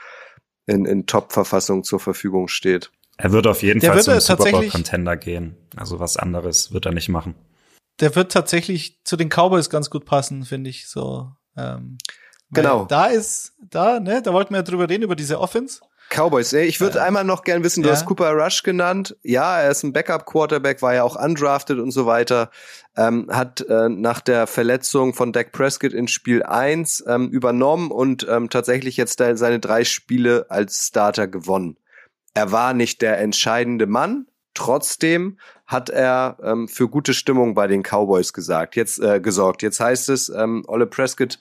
in, in Top-Verfassung zur Verfügung steht. Er wird auf jeden der Fall zum Super Bowl Contender gehen. Also was anderes wird er nicht machen der wird tatsächlich zu den Cowboys ganz gut passen, finde ich so. Ähm, genau. Da ist, da, ne, da wollten wir ja drüber reden, über diese Offense. Cowboys, ey, ich würde äh, einmal noch gern wissen, du ja. hast Cooper Rush genannt. Ja, er ist ein Backup-Quarterback, war ja auch undrafted und so weiter. Ähm, hat äh, nach der Verletzung von Dak Prescott in Spiel 1 ähm, übernommen und ähm, tatsächlich jetzt seine drei Spiele als Starter gewonnen. Er war nicht der entscheidende Mann, Trotzdem hat er ähm, für gute Stimmung bei den Cowboys gesagt, jetzt äh, gesorgt. Jetzt heißt es, ähm, Ole Prescott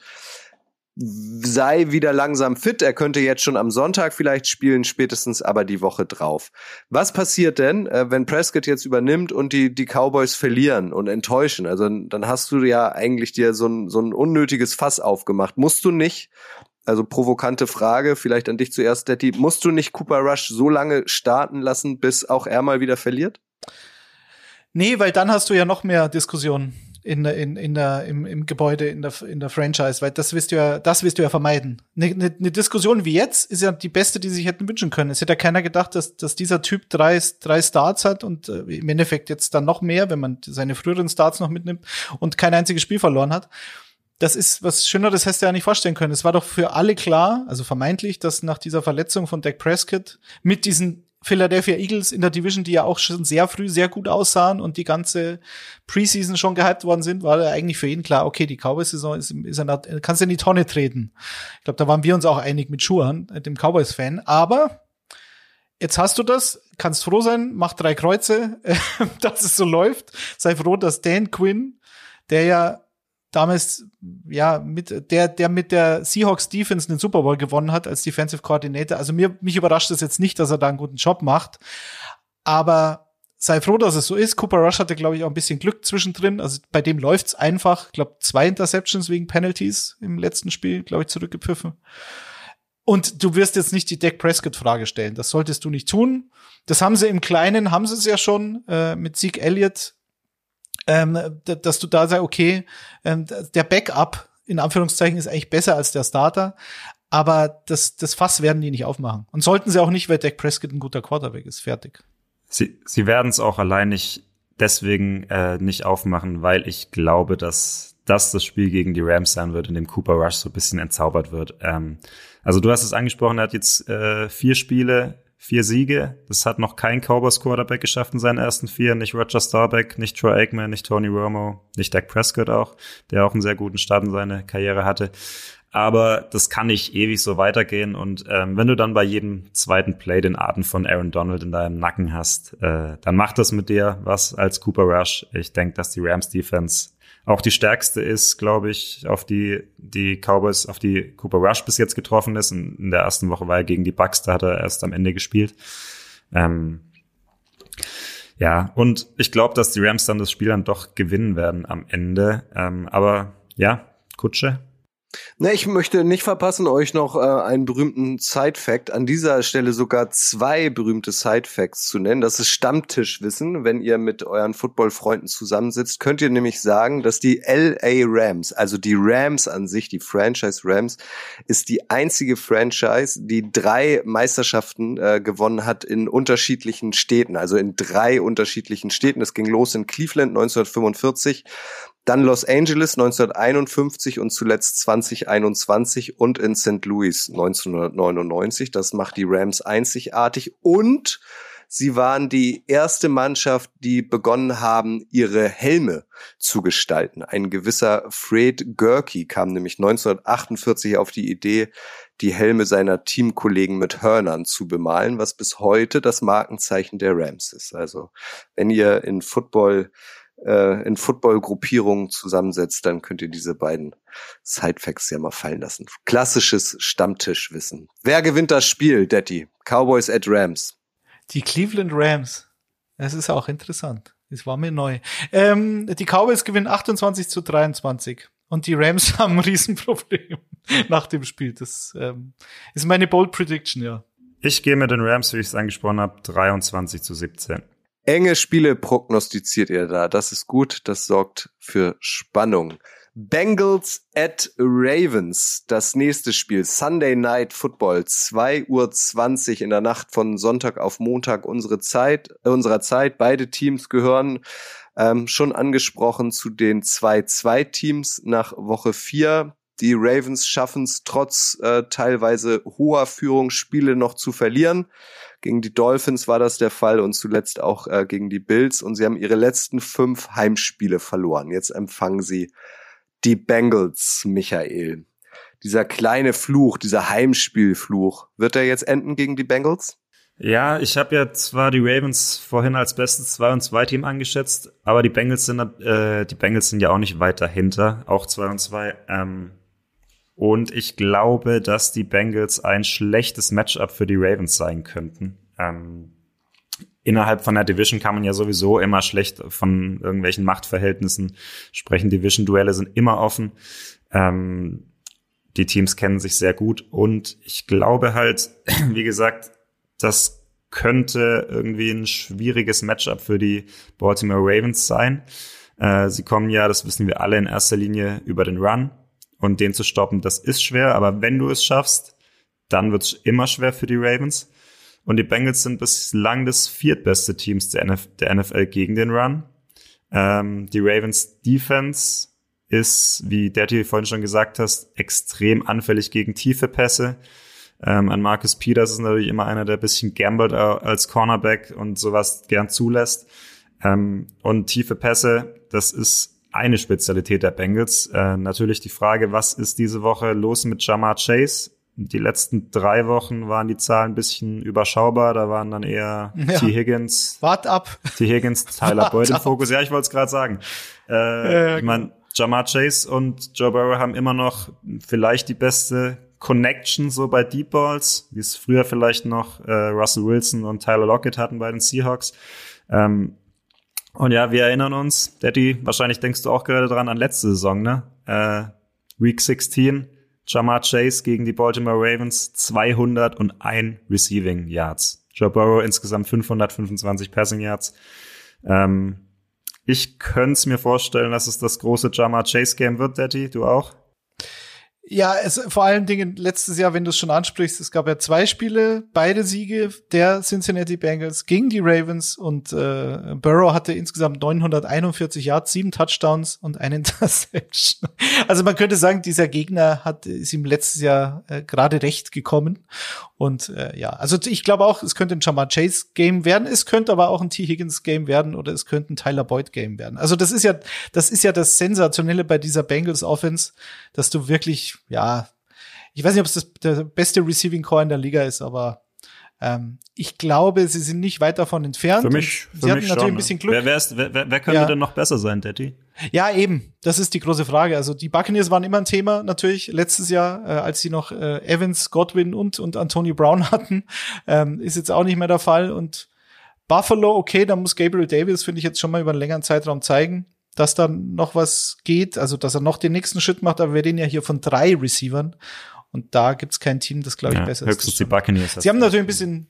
sei wieder langsam fit. Er könnte jetzt schon am Sonntag vielleicht spielen, spätestens aber die Woche drauf. Was passiert denn, äh, wenn Prescott jetzt übernimmt und die, die Cowboys verlieren und enttäuschen? Also dann hast du ja eigentlich dir so ein, so ein unnötiges Fass aufgemacht. Musst du nicht also provokante Frage, vielleicht an dich zuerst, Detti. Musst du nicht Cooper Rush so lange starten lassen, bis auch er mal wieder verliert? Nee, weil dann hast du ja noch mehr Diskussionen in, in, in der, im, im Gebäude, in der, in der Franchise, weil das wirst du ja, das wirst du ja vermeiden. Eine, eine, eine Diskussion wie jetzt ist ja die beste, die sie sich hätten wünschen können. Es hätte ja keiner gedacht, dass, dass dieser Typ drei, drei Starts hat und äh, im Endeffekt jetzt dann noch mehr, wenn man seine früheren Starts noch mitnimmt und kein einziges Spiel verloren hat das ist was Schöneres hättest du ja nicht vorstellen können. Es war doch für alle klar, also vermeintlich, dass nach dieser Verletzung von Dak Prescott mit diesen Philadelphia Eagles in der Division, die ja auch schon sehr früh sehr gut aussahen und die ganze Preseason schon gehypt worden sind, war ja eigentlich für ihn klar, okay, die Cowboys-Saison ist, ist eine, kannst du in die Tonne treten. Ich glaube, da waren wir uns auch einig mit Schuhan, äh, dem Cowboys-Fan. Aber jetzt hast du das, kannst froh sein, mach drei Kreuze, dass es so läuft. Sei froh, dass Dan Quinn, der ja damals ja mit der der mit der Seahawks Defense den Super Bowl gewonnen hat als Defensive Coordinator. Also mir mich überrascht es jetzt nicht, dass er da einen guten Job macht, aber sei froh, dass es so ist. Cooper Rush hatte glaube ich auch ein bisschen Glück zwischendrin. Also bei dem läuft's einfach. Ich glaube zwei Interceptions wegen Penalties im letzten Spiel, glaube ich, zurückgepfiffen. Und du wirst jetzt nicht die Dak Prescott Frage stellen. Das solltest du nicht tun. Das haben sie im Kleinen, haben sie es ja schon äh, mit Zeke Elliott ähm, dass du da sagst, okay, ähm, der Backup in Anführungszeichen ist eigentlich besser als der Starter, aber das, das Fass werden die nicht aufmachen. Und sollten sie auch nicht, weil Dak Prescott ein guter Quarterback ist. Fertig. Sie, sie werden es auch allein nicht deswegen äh, nicht aufmachen, weil ich glaube, dass das das Spiel gegen die Rams sein wird, in dem Cooper Rush so ein bisschen entzaubert wird. Ähm, also du hast es angesprochen, er hat jetzt äh, vier Spiele vier Siege. Das hat noch kein Cowboys Quarterback geschafft in seinen ersten vier. Nicht Roger Starbeck, nicht Troy Aikman, nicht Tony Romo, nicht Dak Prescott auch, der auch einen sehr guten Start in seine Karriere hatte. aber das kann nicht ewig so weitergehen. Und ähm, wenn du dann bei jedem zweiten Play den Atem von Aaron Donald in deinem Nacken hast, äh, dann macht das mit dir was als Cooper Rush. Ich denke, dass die Rams Defense auch die stärkste ist, glaube ich, auf die die Cowboys, auf die Cooper Rush bis jetzt getroffen ist. Und in der ersten Woche war er gegen die Bucks, da hat er erst am Ende gespielt. Ähm, ja, und ich glaube, dass die Rams dann das Spiel dann doch gewinnen werden am Ende. Ähm, aber ja, Kutsche, Ne, ich möchte nicht verpassen, euch noch äh, einen berühmten Side-Fact, an dieser Stelle sogar zwei berühmte Side-Facts zu nennen. Das ist Stammtischwissen. Wenn ihr mit euren Football-Freunden zusammensitzt, könnt ihr nämlich sagen, dass die LA Rams, also die Rams an sich, die Franchise Rams, ist die einzige Franchise, die drei Meisterschaften äh, gewonnen hat in unterschiedlichen Städten, also in drei unterschiedlichen Städten. Es ging los in Cleveland 1945, dann Los Angeles 1951 und zuletzt 2021 und in St. Louis 1999. Das macht die Rams einzigartig und Sie waren die erste Mannschaft, die begonnen haben, ihre Helme zu gestalten. Ein gewisser Fred Gerke kam nämlich 1948 auf die Idee, die Helme seiner Teamkollegen mit Hörnern zu bemalen, was bis heute das Markenzeichen der Rams ist. Also, wenn ihr in Football äh, in Football-Gruppierungen zusammensetzt, dann könnt ihr diese beiden Sidefacts ja mal fallen lassen. Klassisches Stammtischwissen. Wer gewinnt das Spiel, Daddy? Cowboys at Rams. Die Cleveland Rams. Das ist auch interessant. Das war mir neu. Ähm, die Cowboys gewinnen 28 zu 23. Und die Rams haben ein Riesenproblem nach dem Spiel. Das ähm, ist meine Bold Prediction, ja. Ich gehe mit den Rams, wie ich es angesprochen habe, 23 zu 17. Enge Spiele prognostiziert ihr da. Das ist gut. Das sorgt für Spannung. Bengals at Ravens. Das nächste Spiel. Sunday Night Football. 2.20 Uhr in der Nacht von Sonntag auf Montag unsere Zeit, äh, unserer Zeit. Beide Teams gehören ähm, schon angesprochen zu den 2-2-Teams nach Woche 4. Die Ravens schaffen es trotz äh, teilweise hoher Führungsspiele noch zu verlieren. Gegen die Dolphins war das der Fall und zuletzt auch äh, gegen die Bills. Und sie haben ihre letzten fünf Heimspiele verloren. Jetzt empfangen sie die Bengals, Michael. Dieser kleine Fluch, dieser Heimspielfluch, wird er jetzt enden gegen die Bengals? Ja, ich habe ja zwar die Ravens vorhin als bestes 2 und 2 Team angeschätzt, aber die Bengals sind äh, die Bengals sind ja auch nicht weit dahinter, auch 2 und 2. Ähm, und ich glaube, dass die Bengals ein schlechtes Matchup für die Ravens sein könnten. Ähm, innerhalb von der Division kann man ja sowieso immer schlecht von irgendwelchen Machtverhältnissen sprechen. Division-Duelle sind immer offen. Ähm, die Teams kennen sich sehr gut und ich glaube halt, wie gesagt, das könnte irgendwie ein schwieriges Matchup für die Baltimore Ravens sein. Äh, sie kommen ja, das wissen wir alle, in erster Linie über den Run. Und den zu stoppen, das ist schwer, aber wenn du es schaffst, dann wird es immer schwer für die Ravens. Und die Bengals sind bislang das viertbeste Teams der, NF der NFL gegen den Run. Ähm, die Ravens Defense ist, wie Daddy vorhin schon gesagt hast, extrem anfällig gegen tiefe Pässe. Ähm, an Marcus Peters ist natürlich immer einer, der ein bisschen gambelt als Cornerback und sowas gern zulässt. Ähm, und tiefe Pässe, das ist eine Spezialität der Bengals. Äh, natürlich die Frage, was ist diese Woche los mit Jamar Chase? Die letzten drei Wochen waren die Zahlen ein bisschen überschaubar. Da waren dann eher ja. T. Higgins. Wart ab. T. Higgins, Tyler Boyd im Fokus. Ja, ich wollte es gerade sagen. Äh, ja, ich meine, Jamar Chase und Joe Burrow haben immer noch vielleicht die beste Connection so bei Deep Balls, wie es früher vielleicht noch äh, Russell Wilson und Tyler Lockett hatten bei den Seahawks. Ähm, und ja, wir erinnern uns, Daddy, wahrscheinlich denkst du auch gerade dran an letzte Saison, ne? Äh, Week 16, Jamar Chase gegen die Baltimore Ravens, 201 Receiving Yards. Joe Burrow insgesamt 525 Passing Yards. Ähm, ich könnte es mir vorstellen, dass es das große Jamar Chase Game wird, Daddy. Du auch? Ja, es, vor allen Dingen letztes Jahr, wenn du es schon ansprichst, es gab ja zwei Spiele, beide Siege der Cincinnati Bengals gegen die Ravens und äh, Burrow hatte insgesamt 941 Yards, sieben Touchdowns und einen Interception. Also man könnte sagen, dieser Gegner hat ist ihm letztes Jahr äh, gerade recht gekommen und äh, ja, also ich glaube auch, es könnte ein Jamar Chase Game werden, es könnte aber auch ein T Higgins Game werden oder es könnte ein Tyler Boyd Game werden. Also das ist ja, das ist ja das sensationelle bei dieser Bengals Offense, dass du wirklich ja, ich weiß nicht, ob es das, der beste Receiving Core in der Liga ist, aber ähm, ich glaube, sie sind nicht weit davon entfernt. Für mich, sie für hatten mich natürlich schon, ein bisschen ne? Glück. Wer, wer, ist, wer wer könnte Ja. denn noch besser sein, Daddy? Ja, eben. Das ist die große Frage. Also die Buccaneers waren immer ein Thema natürlich letztes Jahr, äh, als sie noch äh, Evans, Godwin und und Antonio Brown hatten, ähm, ist jetzt auch nicht mehr der Fall. Und Buffalo, okay, da muss Gabriel Davis finde ich jetzt schon mal über einen längeren Zeitraum zeigen, dass da noch was geht, also dass er noch den nächsten Schritt macht. Aber wir reden ja hier von drei Receivern und da gibt's kein Team, das glaube ich Ja, besser ist. höchstens die. Buccaneers. Sie haben natürlich ein bisschen,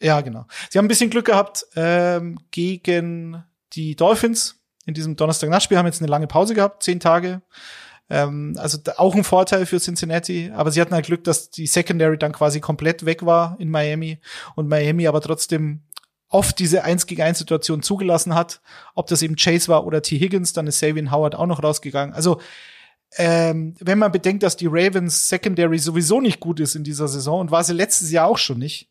ja, genau. Sie haben ein bisschen Glück gehabt ähm, gegen die Dolphins in diesem Donnerstag-Nachtspiel, haben jetzt eine lange Pause gehabt, zehn Tage. Ähm, also auch ein Vorteil für Cincinnati, aber sie hatten halt Glück, dass die Secondary dann quasi komplett weg war in Miami und Miami aber trotzdem oft diese 1 gegen 1 Situation zugelassen hat. Ob das eben Chase war oder T. Higgins, dann ist Savian Howard auch noch rausgegangen. Also ähm, wenn man bedenkt, dass die Ravens Secondary sowieso nicht gut ist in dieser Saison und war sie letztes Jahr auch schon nicht,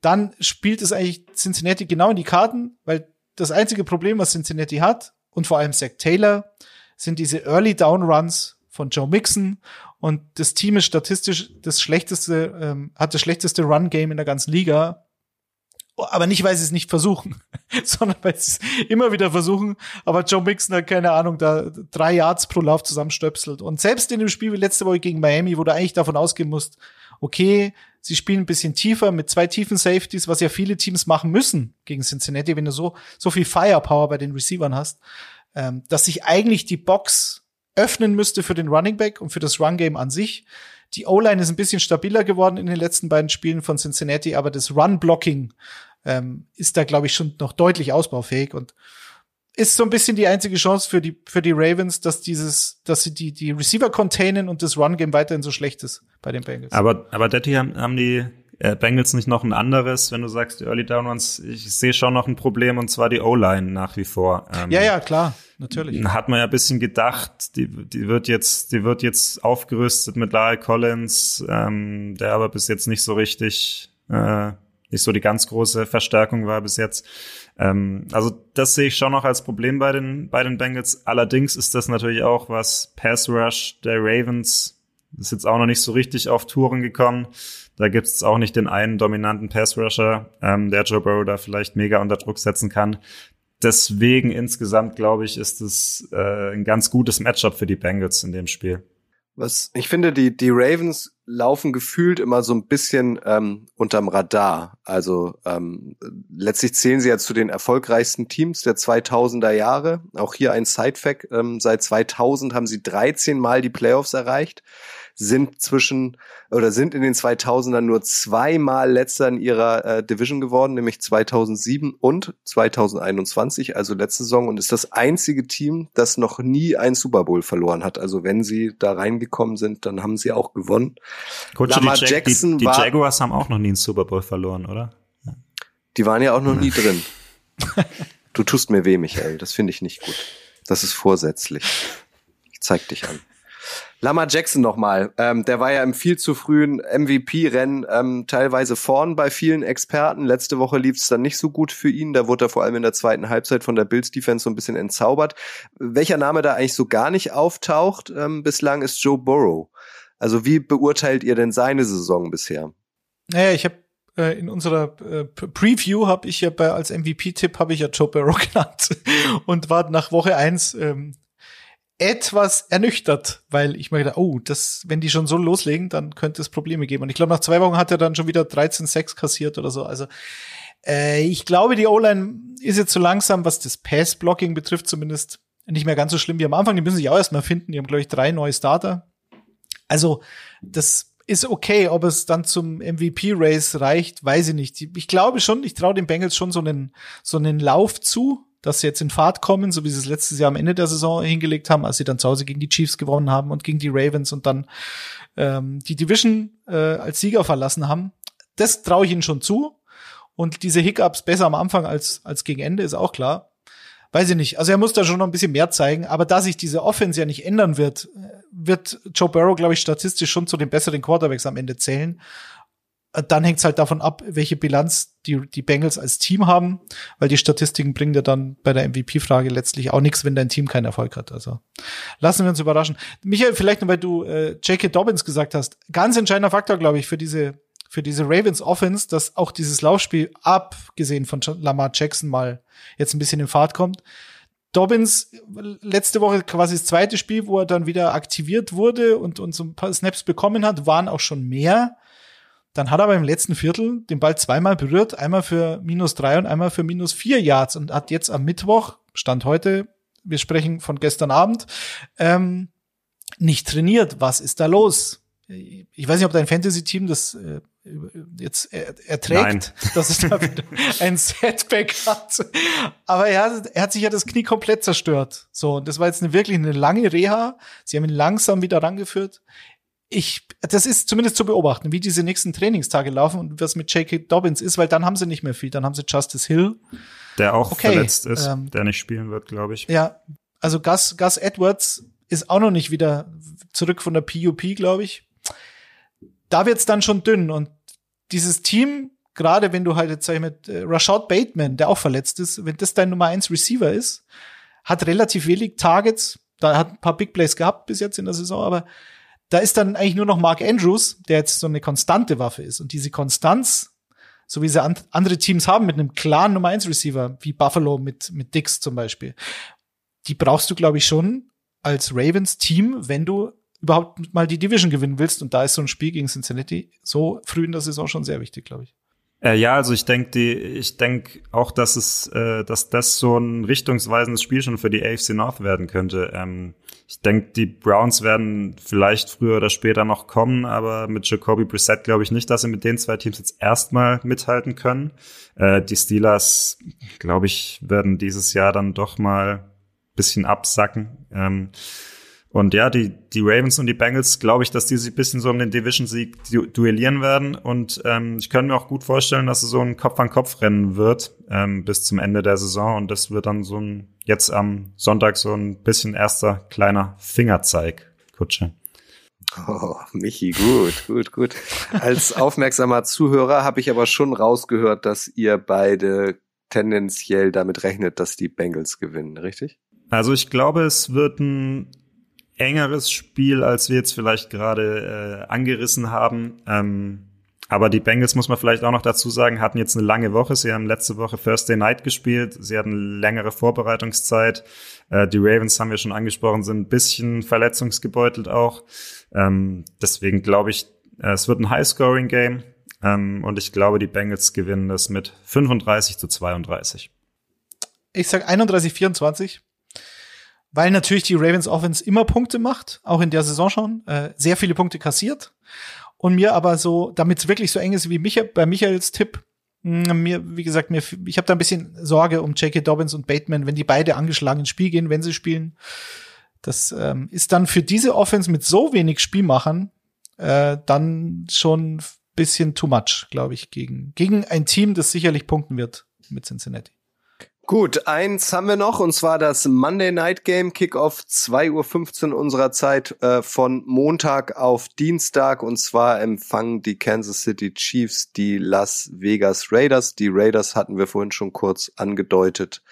dann spielt es eigentlich Cincinnati genau in die Karten, weil das einzige Problem, was Cincinnati hat und vor allem Zach Taylor, sind diese Early Down Runs von Joe Mixon und das Team ist statistisch das schlechteste, ähm, hat das schlechteste Run Game in der ganzen Liga. Aber nicht, weil sie es nicht versuchen, sondern weil sie es immer wieder versuchen. Aber Joe Mixon hat keine Ahnung, da drei Yards pro Lauf zusammenstöpselt. Und selbst in dem Spiel wie letzte Woche gegen Miami, wo du eigentlich davon ausgehen musst, okay, sie spielen ein bisschen tiefer mit zwei tiefen Safeties, was ja viele Teams machen müssen gegen Cincinnati, wenn du so, so viel Firepower bei den Receivern hast, ähm, dass sich eigentlich die Box öffnen müsste für den Running Back und für das Run Game an sich. Die O-Line ist ein bisschen stabiler geworden in den letzten beiden Spielen von Cincinnati, aber das Run-Blocking ähm, ist da, glaube ich, schon noch deutlich ausbaufähig und ist so ein bisschen die einzige Chance für die, für die Ravens, dass dieses, dass sie die, die Receiver containen und das Run-Game weiterhin so schlecht ist bei den Bengals. Aber, aber Daddy haben, haben die äh, Bengals nicht noch ein anderes, wenn du sagst, die Early Down Ones, ich sehe schon noch ein Problem und zwar die O-Line nach wie vor. Ähm, ja, ja, klar, natürlich. Hat man ja ein bisschen gedacht, die, die wird jetzt, die wird jetzt aufgerüstet mit Lyle Collins, ähm, der aber bis jetzt nicht so richtig, äh, nicht so die ganz große Verstärkung war bis jetzt. Ähm, also das sehe ich schon noch als Problem bei den, bei den Bengals. Allerdings ist das natürlich auch, was Pass Rush der Ravens ist jetzt auch noch nicht so richtig auf Touren gekommen. Da gibt es auch nicht den einen dominanten Pass Rusher, ähm, der Joe Burrow da vielleicht mega unter Druck setzen kann. Deswegen insgesamt glaube ich, ist es äh, ein ganz gutes Matchup für die Bengals in dem Spiel. Was ich finde, die die Ravens laufen gefühlt immer so ein bisschen ähm, unterm Radar. Also ähm, letztlich zählen sie ja zu den erfolgreichsten Teams der 2000er Jahre. Auch hier ein Side-Fact: ähm, Seit 2000 haben sie 13 Mal die Playoffs erreicht, sind zwischen oder sind in den 2000ern nur zweimal letzter in ihrer äh, Division geworden, nämlich 2007 und 2021, also letzte Saison und ist das einzige Team, das noch nie ein Super Bowl verloren hat. Also wenn sie da reingekommen sind, dann haben sie auch gewonnen. Coach, Lamar die, Jag Jackson die, die war- Jaguars haben auch noch nie einen Super Bowl verloren, oder? Die waren ja auch noch nie drin. Du tust mir weh, Michael. Das finde ich nicht gut. Das ist vorsätzlich. Ich zeig dich an. Lamar Jackson nochmal. Ähm, der war ja im viel zu frühen MVP-Rennen ähm, teilweise vorn bei vielen Experten. Letzte Woche lief es dann nicht so gut für ihn. Da wurde er vor allem in der zweiten Halbzeit von der Bills-Defense so ein bisschen entzaubert. Welcher Name da eigentlich so gar nicht auftaucht ähm, bislang ist Joe Burrow. Also wie beurteilt ihr denn seine Saison bisher? Naja, ich habe äh, in unserer äh, Preview habe ich ja bei als MVP-Tipp habe ich ja Joe Burrow genannt und war nach Woche eins ähm, etwas ernüchtert, weil ich mir gedacht, oh, das, wenn die schon so loslegen, dann könnte es Probleme geben. Und ich glaube, nach zwei Wochen hat er dann schon wieder 13-6 kassiert oder so. Also äh, ich glaube, die O-Line ist jetzt so langsam, was das Pass-Blocking betrifft, zumindest nicht mehr ganz so schlimm wie am Anfang. Die müssen sich auch erstmal finden. Die haben, glaube ich, drei neue Starter. Also, das ist okay. Ob es dann zum MVP-Race reicht, weiß ich nicht. Ich glaube schon, ich traue den Bengals schon so einen, so einen Lauf zu, dass sie jetzt in Fahrt kommen, so wie sie es letztes Jahr am Ende der Saison hingelegt haben, als sie dann zu Hause gegen die Chiefs gewonnen haben und gegen die Ravens und dann ähm, die Division äh, als Sieger verlassen haben. Das traue ich ihnen schon zu. Und diese Hiccups besser am Anfang als, als gegen Ende ist auch klar. Weiß ich nicht. Also er muss da schon noch ein bisschen mehr zeigen. Aber da sich diese Offense ja nicht ändern wird, wird Joe Burrow, glaube ich, statistisch schon zu den besseren Quarterbacks am Ende zählen. Dann hängt es halt davon ab, welche Bilanz die, die Bengals als Team haben, weil die Statistiken bringen ja dann bei der MVP-Frage letztlich auch nichts, wenn dein Team keinen Erfolg hat. Also lassen wir uns überraschen. Michael, vielleicht nur, weil du äh, J.K. Dobbins gesagt hast. Ganz entscheidender Faktor, glaube ich, für diese für diese Ravens Offense, dass auch dieses Laufspiel, abgesehen von Lamar Jackson, mal jetzt ein bisschen in Fahrt kommt. Dobbins letzte Woche quasi das zweite Spiel, wo er dann wieder aktiviert wurde und, und so ein paar Snaps bekommen hat, waren auch schon mehr. Dann hat er aber im letzten Viertel den Ball zweimal berührt, einmal für minus drei und einmal für minus vier Yards und hat jetzt am Mittwoch, Stand heute, wir sprechen von gestern Abend, ähm, nicht trainiert. Was ist da los? Ich weiß nicht, ob dein Fantasy-Team das äh, jetzt erträgt, Nein. dass es da ein Setback hat. Aber er, er hat sich ja das Knie komplett zerstört. So, und das war jetzt eine, wirklich eine lange Reha. Sie haben ihn langsam wieder rangeführt ich, das ist zumindest zu beobachten, wie diese nächsten Trainingstage laufen und was mit J.K. Dobbins ist, weil dann haben sie nicht mehr viel. Dann haben sie Justice Hill. Der auch okay, verletzt ist, ähm, der nicht spielen wird, glaube ich. Ja, also Gus, Gus Edwards ist auch noch nicht wieder zurück von der PUP, glaube ich. Da wird's dann schon dünn und dieses Team, gerade wenn du halt jetzt sag ich mit äh, Rashad Bateman, der auch verletzt ist, wenn das dein Nummer eins Receiver ist, hat relativ wenig Targets, da hat ein paar Big Plays gehabt bis jetzt in der Saison, aber da ist dann eigentlich nur noch Mark Andrews, der jetzt so eine konstante Waffe ist. Und diese Konstanz, so wie sie an, andere Teams haben, mit einem klaren Nummer 1 Receiver, wie Buffalo mit, mit Dix zum Beispiel, die brauchst du, glaube ich, schon als Ravens Team, wenn du überhaupt mal die Division gewinnen willst. Und da ist so ein Spiel gegen Cincinnati so früh in der Saison schon sehr wichtig, glaube ich. Äh, ja, also ich denke, die, ich denke auch, dass es, äh, dass das so ein richtungsweisendes Spiel schon für die AFC North werden könnte. Ähm, ich denke, die Browns werden vielleicht früher oder später noch kommen, aber mit Jacoby Brissett glaube ich nicht, dass sie mit den zwei Teams jetzt erstmal mithalten können. Äh, die Steelers, glaube ich, werden dieses Jahr dann doch mal bisschen absacken. Ähm, und ja, die, die Ravens und die Bengals, glaube ich, dass die sich ein bisschen so um den Division-Sieg du duellieren werden. Und ähm, ich könnte mir auch gut vorstellen, dass es so ein Kopf-an-Kopf-Rennen wird ähm, bis zum Ende der Saison. Und das wird dann so ein, jetzt am Sonntag so ein bisschen erster kleiner Fingerzeig, Kutsche. Oh, Michi, gut, gut, gut. Als aufmerksamer Zuhörer habe ich aber schon rausgehört, dass ihr beide tendenziell damit rechnet, dass die Bengals gewinnen, richtig? Also ich glaube, es wird ein engeres Spiel, als wir jetzt vielleicht gerade äh, angerissen haben. Ähm, aber die Bengals, muss man vielleicht auch noch dazu sagen, hatten jetzt eine lange Woche. Sie haben letzte Woche Thursday Night gespielt. Sie hatten längere Vorbereitungszeit. Äh, die Ravens haben wir schon angesprochen, sind ein bisschen verletzungsgebeutelt auch. Ähm, deswegen glaube ich, äh, es wird ein High-Scoring-Game. Ähm, und ich glaube, die Bengals gewinnen das mit 35 zu 32. Ich sag 31, 24 weil natürlich die Ravens Offense immer Punkte macht, auch in der Saison schon, äh, sehr viele Punkte kassiert. Und mir aber so, damit es wirklich so eng ist wie Michael, bei Michaels Tipp, mh, mm, mir, wie gesagt, mir, ich habe da ein bisschen Sorge um J.K. Dobbins und Bateman, wenn die beide angeschlagen ins Spiel gehen, wenn sie spielen. Das ähm, ist dann für diese Offense mit so wenig Spielmachern äh, dann schon bisschen too much, glaube ich, gegen, gegen ein Team, das sicherlich punkten wird mit Cincinnati. Gut, eins haben wir noch und zwar das Monday Night Game Kickoff 2.15 Uhr unserer Zeit äh, von Montag auf Dienstag und zwar empfangen die Kansas City Chiefs die Las Vegas Raiders. Die Raiders hatten wir vorhin schon kurz angedeutet,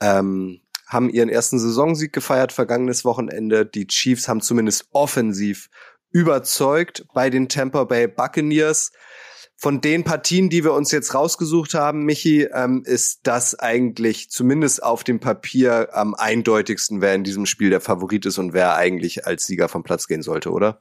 ähm, haben ihren ersten Saisonsieg gefeiert vergangenes Wochenende. Die Chiefs haben zumindest offensiv überzeugt bei den Tampa Bay Buccaneers von den Partien, die wir uns jetzt rausgesucht haben, Michi, ähm, ist das eigentlich zumindest auf dem Papier am eindeutigsten, wer in diesem Spiel der Favorit ist und wer eigentlich als Sieger vom Platz gehen sollte, oder?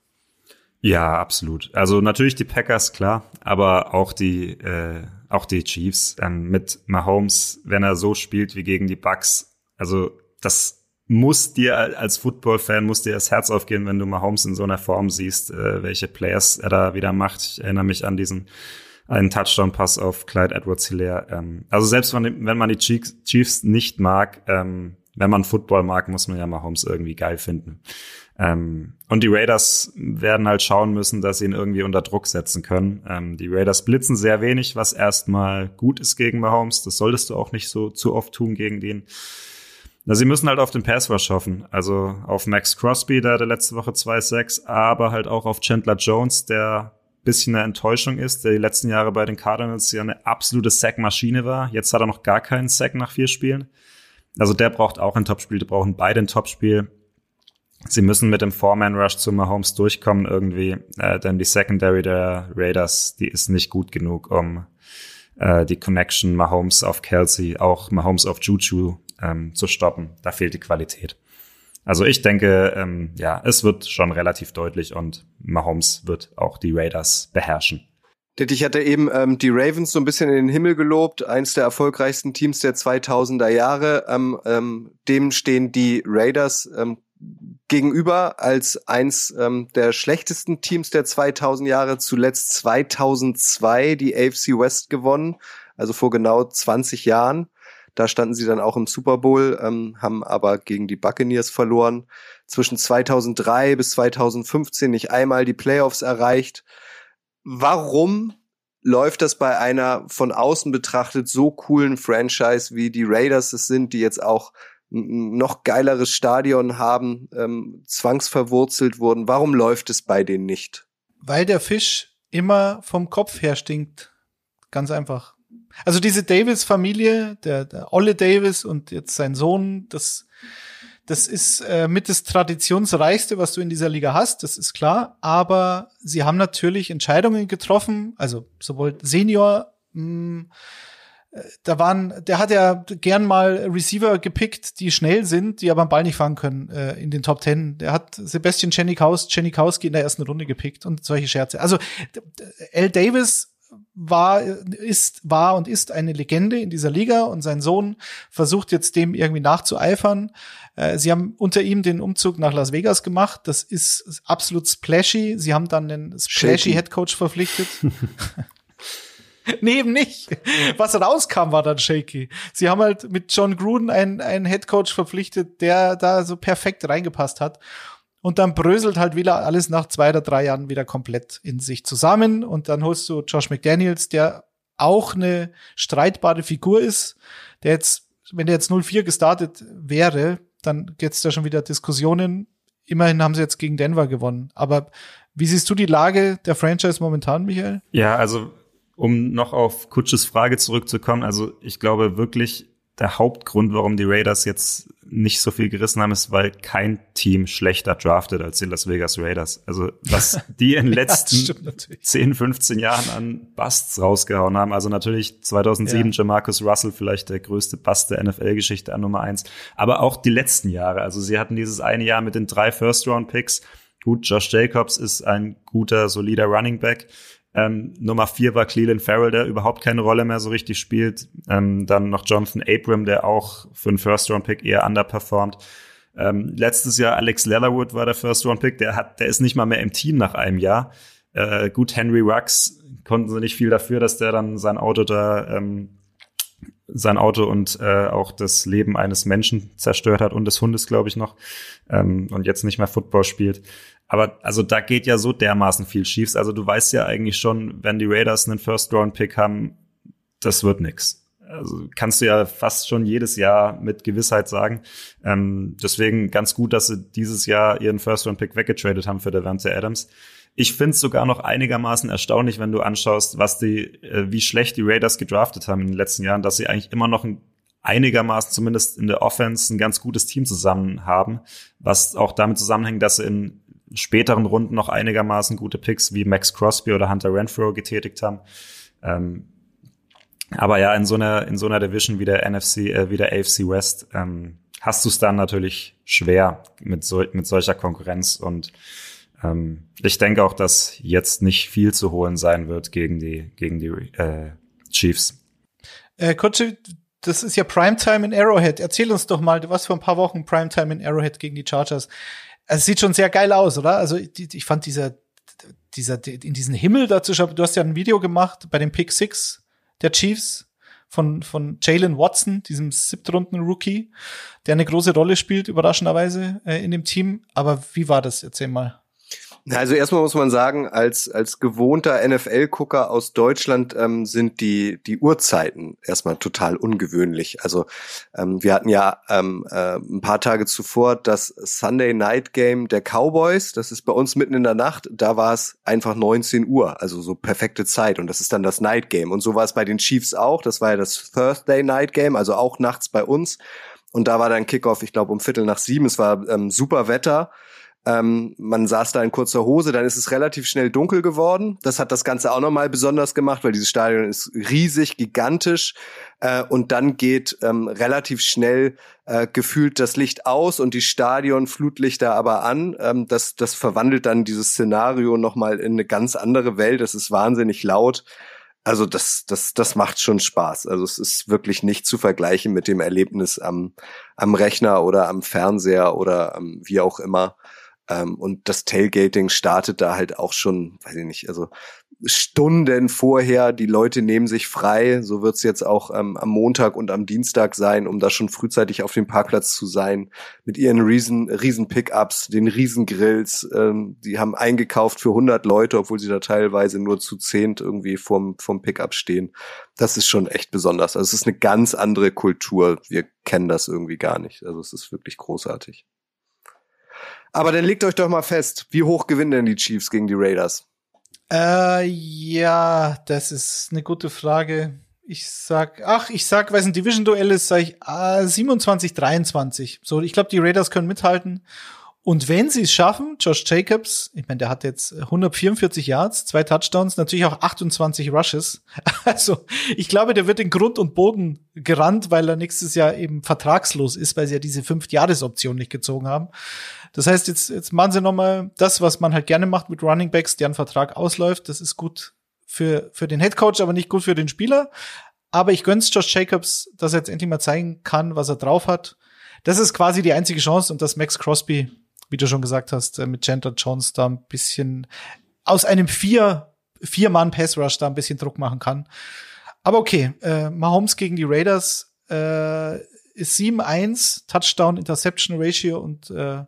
Ja, absolut. Also natürlich die Packers, klar, aber auch die, äh, auch die Chiefs ähm, mit Mahomes, wenn er so spielt wie gegen die Bucks. Also das muss dir als Football-Fan, muss dir das Herz aufgehen, wenn du Mahomes in so einer Form siehst, äh, welche Players er da wieder macht. Ich erinnere mich an diesen einen Touchdown-Pass auf Clyde Edwards-Hilaire. Ähm, also selbst wenn, wenn man die Chiefs nicht mag, ähm, wenn man Football mag, muss man ja Mahomes irgendwie geil finden. Ähm, und die Raiders werden halt schauen müssen, dass sie ihn irgendwie unter Druck setzen können. Ähm, die Raiders blitzen sehr wenig, was erstmal gut ist gegen Mahomes. Das solltest du auch nicht so zu oft tun gegen den. Na, sie müssen halt auf den Pass Rush hoffen. Also auf Max Crosby, der hatte letzte Woche 2-6, aber halt auch auf Chandler Jones, der bisschen eine Enttäuschung ist, der die letzten Jahre bei den Cardinals ja eine absolute Sack-Maschine war. Jetzt hat er noch gar keinen Sack nach vier Spielen. Also der braucht auch ein Topspiel, die brauchen beide ein Topspiel. Sie müssen mit dem Four-Man-Rush zu Mahomes durchkommen irgendwie, äh, denn die Secondary der Raiders, die ist nicht gut genug, um äh, die Connection Mahomes auf Kelsey, auch Mahomes auf Juju ähm, zu stoppen. Da fehlt die Qualität. Also ich denke, ähm, ja, es wird schon relativ deutlich und Mahomes wird auch die Raiders beherrschen. Ich hatte eben ähm, die Ravens so ein bisschen in den Himmel gelobt, eins der erfolgreichsten Teams der 2000er Jahre. Ähm, ähm, dem stehen die Raiders ähm, gegenüber als eins ähm, der schlechtesten Teams der 2000 Jahre. Zuletzt 2002 die AFC West gewonnen, also vor genau 20 Jahren. Da standen sie dann auch im Super Bowl, ähm, haben aber gegen die Buccaneers verloren. Zwischen 2003 bis 2015 nicht einmal die Playoffs erreicht. Warum läuft das bei einer von außen betrachtet so coolen Franchise wie die Raiders es sind, die jetzt auch noch geileres Stadion haben, ähm, zwangsverwurzelt wurden. Warum läuft es bei denen nicht? Weil der Fisch immer vom Kopf her stinkt. Ganz einfach. Also diese Davis-Familie, der, der Olle Davis und jetzt sein Sohn, das, das ist äh, mit das Traditionsreichste, was du in dieser Liga hast, das ist klar. Aber sie haben natürlich Entscheidungen getroffen, also sowohl Senior, mh, hm, äh, da waren, der hat ja gern mal Receiver gepickt, die schnell sind, die aber am Ball nicht fangen können äh, in den Top Ten. Der hat Sebastian Chenikowski in der ersten Runde gepickt und solche Scherze. Also L. Davis war, ist, war und ist eine Legende in dieser Liga und sein Sohn versucht jetzt dem irgendwie nachzueifern. Äh, sie haben unter ihm den Umzug nach Las Vegas gemacht. Das ist absolut splashy. Sie haben dann einen splashy Head Coach verpflichtet. nee, eben nicht. Was rauskam, war dann shaky. Sie haben halt mit John Gruden einen, einen Head Coach verpflichtet, der da so perfekt reingepasst hat. Und dann bröselt halt wieder alles nach zwei oder drei Jahren wieder komplett in sich zusammen. Und dann holst du Josh McDaniels, der auch eine streitbare Figur ist, der jetzt, wenn der jetzt 0-4 gestartet wäre, dann gibt's da schon wieder Diskussionen. Immerhin haben sie jetzt gegen Denver gewonnen. Aber wie siehst du die Lage der Franchise momentan, Michael? Ja, also um noch auf Kutsches Frage zurückzukommen, also ich glaube wirklich, der Hauptgrund, warum die Raiders jetzt nicht so viel gerissen haben, ist, weil kein Team schlechter draftet als die Las Vegas Raiders. Also was die in den letzten ja, 10, 15 Jahren an Busts rausgehauen haben. Also natürlich 2007 ja. Jamarcus Russell vielleicht der größte Bust der NFL-Geschichte an Nummer eins. Aber auch die letzten Jahre. Also sie hatten dieses eine Jahr mit den drei First-Round-Picks. Gut, Josh Jacobs ist ein guter, solider Running Back. Ähm, Nummer vier war Cleveland Farrell, der überhaupt keine Rolle mehr so richtig spielt. Ähm, dann noch Jonathan Abram, der auch für einen First-Round-Pick eher underperformt. Ähm, letztes Jahr Alex Leatherwood war der First-Round-Pick, der hat, der ist nicht mal mehr im Team nach einem Jahr. Äh, gut, Henry Rux konnten sie nicht viel dafür, dass der dann sein Auto da ähm, sein Auto und äh, auch das Leben eines Menschen zerstört hat und des Hundes, glaube ich, noch ähm, und jetzt nicht mehr Football spielt. Aber also da geht ja so dermaßen viel schiefs. Also du weißt ja eigentlich schon, wenn die Raiders einen First-Round-Pick haben, das wird nix. Also kannst du ja fast schon jedes Jahr mit Gewissheit sagen. Ähm, deswegen ganz gut, dass sie dieses Jahr ihren First-Round-Pick weggetradet haben für Devante Adams. Ich finde es sogar noch einigermaßen erstaunlich, wenn du anschaust, was die, äh, wie schlecht die Raiders gedraftet haben in den letzten Jahren, dass sie eigentlich immer noch ein einigermaßen zumindest in der Offense ein ganz gutes Team zusammen haben, was auch damit zusammenhängt, dass sie in späteren Runden noch einigermaßen gute Picks wie Max Crosby oder Hunter Renfro getätigt haben. Ähm, aber ja, in so einer, in so einer Division wie der NFC, äh, wie der AFC West, ähm, hast du es dann natürlich schwer mit, so, mit solcher Konkurrenz und ähm, ich denke auch, dass jetzt nicht viel zu holen sein wird gegen die, gegen die äh, Chiefs. Äh, Kutsche, das ist ja Primetime in Arrowhead. Erzähl uns doch mal, was vor ein paar Wochen Primetime in Arrowhead gegen die Chargers. Also, es sieht schon sehr geil aus, oder? Also die, ich fand dieser, dieser, in diesen Himmel dazu, du hast ja ein Video gemacht bei dem Pick Six der Chiefs von, von Jalen Watson, diesem Siebtrunden-Rookie, der eine große Rolle spielt, überraschenderweise, äh, in dem Team. Aber wie war das? Erzähl mal. Also erstmal muss man sagen, als, als gewohnter NFL-Gucker aus Deutschland ähm, sind die, die Uhrzeiten erstmal total ungewöhnlich. Also ähm, wir hatten ja ähm, äh, ein paar Tage zuvor das Sunday Night Game der Cowboys. Das ist bei uns mitten in der Nacht. Da war es einfach 19 Uhr, also so perfekte Zeit. Und das ist dann das Night Game. Und so war es bei den Chiefs auch. Das war ja das Thursday Night Game, also auch nachts bei uns. Und da war dann Kickoff, ich glaube, um Viertel nach sieben. Es war ähm, super Wetter. Ähm, man saß da in kurzer Hose, dann ist es relativ schnell dunkel geworden. Das hat das Ganze auch nochmal besonders gemacht, weil dieses Stadion ist riesig, gigantisch. Äh, und dann geht ähm, relativ schnell äh, gefühlt das Licht aus und die Stadionflutlichter aber an. Ähm, das, das verwandelt dann dieses Szenario nochmal in eine ganz andere Welt. Das ist wahnsinnig laut. Also das, das, das macht schon Spaß. Also es ist wirklich nicht zu vergleichen mit dem Erlebnis am, am Rechner oder am Fernseher oder ähm, wie auch immer. Ähm, und das Tailgating startet da halt auch schon, weiß ich nicht, also Stunden vorher. Die Leute nehmen sich frei. So wird's jetzt auch ähm, am Montag und am Dienstag sein, um da schon frühzeitig auf dem Parkplatz zu sein. Mit ihren riesen, riesen Pickups, den riesen Grills. Ähm, die haben eingekauft für 100 Leute, obwohl sie da teilweise nur zu zehnt irgendwie vom, vom Pickup stehen. Das ist schon echt besonders. Also es ist eine ganz andere Kultur. Wir kennen das irgendwie gar nicht. Also es ist wirklich großartig. Aber dann legt euch doch mal fest, wie hoch gewinnen denn die Chiefs gegen die Raiders? Äh, ja, das ist eine gute Frage. Ich sag, ach, ich sag, weil es ein Division-Duell ist, sag ich äh, 27, 23. So, ich glaube, die Raiders können mithalten. Und wenn sie es schaffen, Josh Jacobs, ich meine, der hat jetzt 144 Yards, zwei Touchdowns, natürlich auch 28 Rushes. Also ich glaube, der wird in Grund und Boden gerannt, weil er nächstes Jahr eben vertragslos ist, weil sie ja diese Fünf-Jahres-Option nicht gezogen haben. Das heißt, jetzt, jetzt machen sie nochmal das, was man halt gerne macht mit Running Backs, deren Vertrag ausläuft. Das ist gut für, für den Head Coach, aber nicht gut für den Spieler. Aber ich gönn's Josh Jacobs, dass er jetzt endlich mal zeigen kann, was er drauf hat. Das ist quasi die einzige Chance und dass Max Crosby, wie du schon gesagt hast, äh, mit Chandler Jones da ein bisschen aus einem vier, vier Mann Pass Rush da ein bisschen Druck machen kann. Aber okay, äh, Mahomes gegen die Raiders äh, ist 7-1, Touchdown Interception Ratio und äh,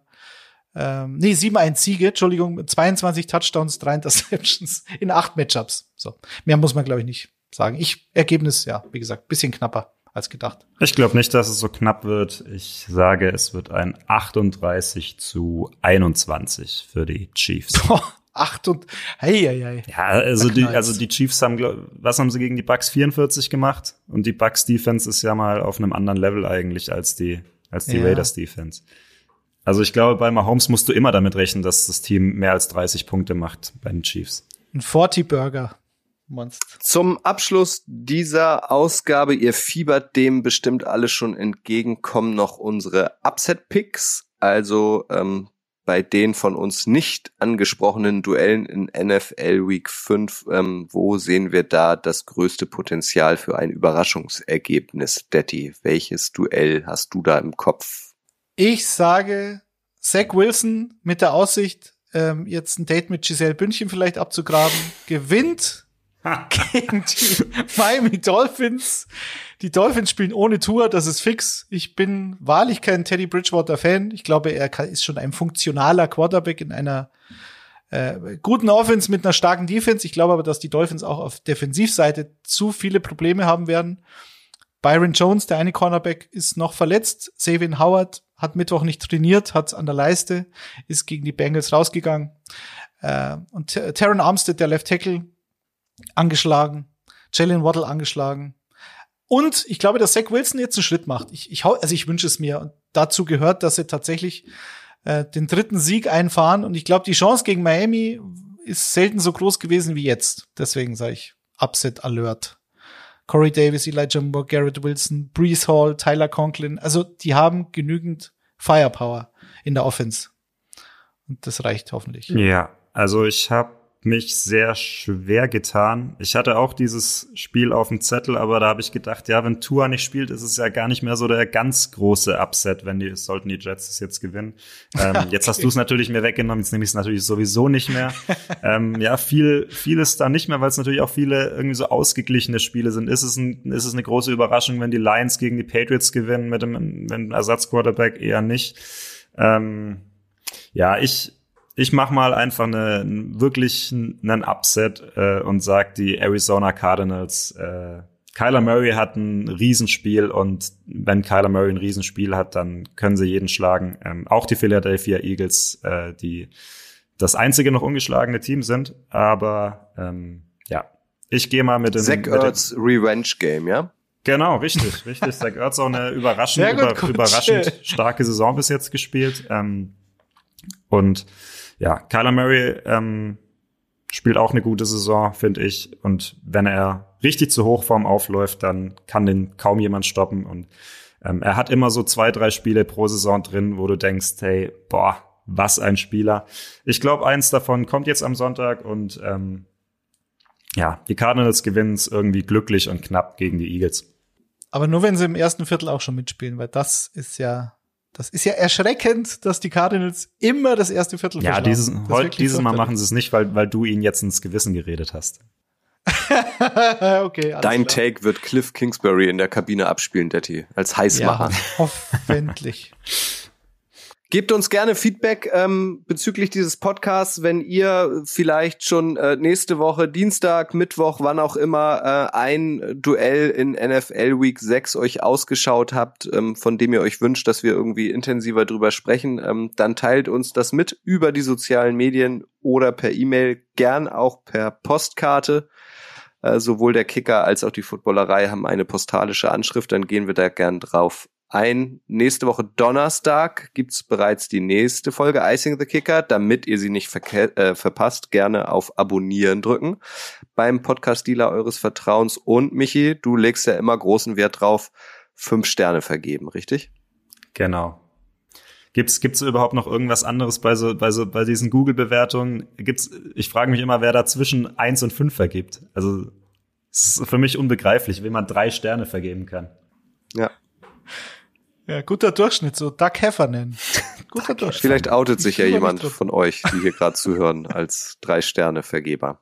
ähm, nee, 7-1 Siege, Entschuldigung, 22 Touchdowns, 3 Interceptions in 8 Matchups. So. Mehr muss man, glaube ich, nicht sagen. Ich, Ergebnis, ja, wie gesagt, bisschen knapper als gedacht. Ich glaube nicht, dass es so knapp wird. Ich sage, es wird ein 38 zu 21 für die Chiefs. 8 und, hey, hey, hey. Ja, also die, also die Chiefs haben, was haben sie gegen die Bucks 44 gemacht? Und die Bucks Defense ist ja mal auf einem anderen Level eigentlich als die, als die ja. Raiders Defense. Also ich glaube, bei Mahomes musst du immer damit rechnen, dass das Team mehr als 30 Punkte macht bei den Chiefs. Ein 40 Burger. Monster. Zum Abschluss dieser Ausgabe, ihr fiebert dem bestimmt alle schon entgegenkommen, noch unsere Upset-Picks. Also ähm, bei den von uns nicht angesprochenen Duellen in NFL Week 5, ähm, wo sehen wir da das größte Potenzial für ein Überraschungsergebnis? Detti, welches Duell hast du da im Kopf? Ich sage Zach Wilson mit der Aussicht, ähm, jetzt ein Date mit Giselle Bündchen vielleicht abzugraben, gewinnt gegen die Miami Dolphins. Die Dolphins spielen ohne Tour, das ist fix. Ich bin wahrlich kein Teddy Bridgewater Fan. Ich glaube, er ist schon ein funktionaler Quarterback in einer äh, guten Offense mit einer starken Defense. Ich glaube aber, dass die Dolphins auch auf Defensivseite zu viele Probleme haben werden. Byron Jones, der eine Cornerback, ist noch verletzt. Savin Howard hat Mittwoch nicht trainiert, hat an der Leiste, ist gegen die Bengals rausgegangen. Äh, und Taron Armstead, der Left Tackle, angeschlagen. Jalen Waddle angeschlagen. Und ich glaube, dass Zach Wilson jetzt einen Schritt macht. Ich, ich, also ich wünsche es mir. Und dazu gehört, dass sie tatsächlich äh, den dritten Sieg einfahren. Und ich glaube, die Chance gegen Miami ist selten so groß gewesen wie jetzt. Deswegen sage ich Upset Alert. Corey Davis, Elijah Moore, Garrett Wilson, Brees Hall, Tyler Conklin. Also die haben genügend Firepower in der Offense. Und das reicht hoffentlich. Ja, also ich habe mich sehr schwer getan. Ich hatte auch dieses Spiel auf dem Zettel, aber da habe ich gedacht, ja, wenn Tua nicht spielt, ist es ja gar nicht mehr so der ganz große Upset, wenn die sollten die Jets es jetzt gewinnen. Ähm, okay. Jetzt hast du es natürlich mir weggenommen, jetzt nehme ich es natürlich sowieso nicht mehr. ähm, ja, viel, vieles da nicht mehr, weil es natürlich auch viele irgendwie so ausgeglichene Spiele sind. Ist es, ein, ist es eine große Überraschung, wenn die Lions gegen die Patriots gewinnen mit dem, wenn Ersatzquarterback eher nicht? Ähm, ja, ich ich mach mal einfach eine, wirklich einen Upset äh, und sag die Arizona Cardinals. Äh, Kyler Murray hat ein Riesenspiel und wenn Kyler Murray ein Riesenspiel hat, dann können sie jeden schlagen. Ähm, auch die Philadelphia Eagles, äh, die das einzige noch ungeschlagene Team sind. Aber ähm, ja, ich gehe mal mit dem Zach Ertz Revenge Game, ja? Genau, richtig, richtig. Zach Ertz auch eine überraschend, gut, über, überraschend starke Saison bis jetzt gespielt. Ähm, und ja, Kyler Murray ähm, spielt auch eine gute Saison, finde ich. Und wenn er richtig zu Hochform aufläuft, dann kann den kaum jemand stoppen. Und ähm, er hat immer so zwei, drei Spiele pro Saison drin, wo du denkst, hey, boah, was ein Spieler. Ich glaube, eins davon kommt jetzt am Sonntag und ähm, ja, die Cardinals gewinnen es irgendwie glücklich und knapp gegen die Eagles. Aber nur wenn sie im ersten Viertel auch schon mitspielen, weil das ist ja das ist ja erschreckend, dass die Cardinals immer das erste Viertel Ja, dieses, heute, dieses Mal machen sie es nicht, weil, weil du ihnen jetzt ins Gewissen geredet hast. okay, Dein klar. Take wird Cliff Kingsbury in der Kabine abspielen, Detti, als Heißmacher. Ja, hoffentlich. Gebt uns gerne Feedback ähm, bezüglich dieses Podcasts, wenn ihr vielleicht schon äh, nächste Woche, Dienstag, Mittwoch, wann auch immer, äh, ein Duell in NFL Week 6 euch ausgeschaut habt, ähm, von dem ihr euch wünscht, dass wir irgendwie intensiver drüber sprechen, ähm, dann teilt uns das mit über die sozialen Medien oder per E-Mail, gern auch per Postkarte. Äh, sowohl der Kicker als auch die Footballerei haben eine postalische Anschrift, dann gehen wir da gern drauf ein. Nächste Woche Donnerstag gibt's bereits die nächste Folge Icing the Kicker. Damit ihr sie nicht äh, verpasst, gerne auf Abonnieren drücken beim Podcast-Dealer eures Vertrauens. Und Michi, du legst ja immer großen Wert drauf, fünf Sterne vergeben, richtig? Genau. Gibt's gibt's überhaupt noch irgendwas anderes bei so bei so bei diesen Google Bewertungen? Gibt's ich frage mich immer, wer da zwischen eins und fünf vergibt. Also es ist für mich unbegreiflich, wie man drei Sterne vergeben kann. Ja. Ja, guter Durchschnitt, so Doug Heffernan. Guter Durchschnitt. Vielleicht outet sich ja jemand von euch, die hier gerade zuhören, als Drei-Sterne-Vergeber.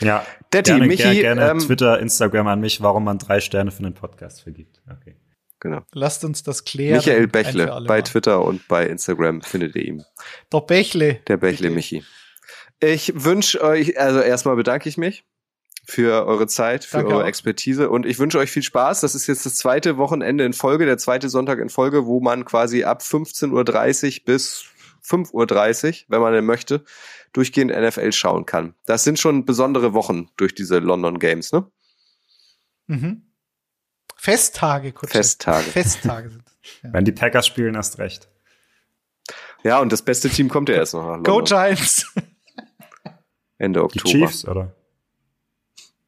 Ja, Detti, gerne, Michi, gerne ähm, Twitter, Instagram an mich, warum man drei Sterne für den Podcast vergibt. Okay. Genau. Lasst uns das klären. Michael Bächle bei Twitter und bei Instagram findet ihr ihn. Der Bächle. Der Bächle Michi. Ich wünsche euch, also erstmal bedanke ich mich für eure Zeit, für Danke eure auch. Expertise und ich wünsche euch viel Spaß. Das ist jetzt das zweite Wochenende in Folge, der zweite Sonntag in Folge, wo man quasi ab 15.30 Uhr bis 5.30 Uhr, wenn man denn möchte, durchgehend NFL schauen kann. Das sind schon besondere Wochen durch diese London Games, ne? Mhm. Festtage, Kutsche. Festtage. Festtage sind. Ja. Wenn die Packers spielen, erst recht. Ja, und das beste Team kommt ja erst noch. Go Giants! Ende Oktober. Die Chiefs, oder?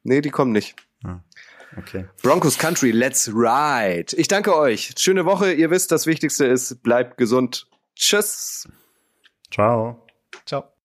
Nee, die kommen nicht. Ah, okay. Broncos Country, let's ride. Ich danke euch. Schöne Woche. Ihr wisst, das Wichtigste ist, bleibt gesund. Tschüss. Ciao. Ciao.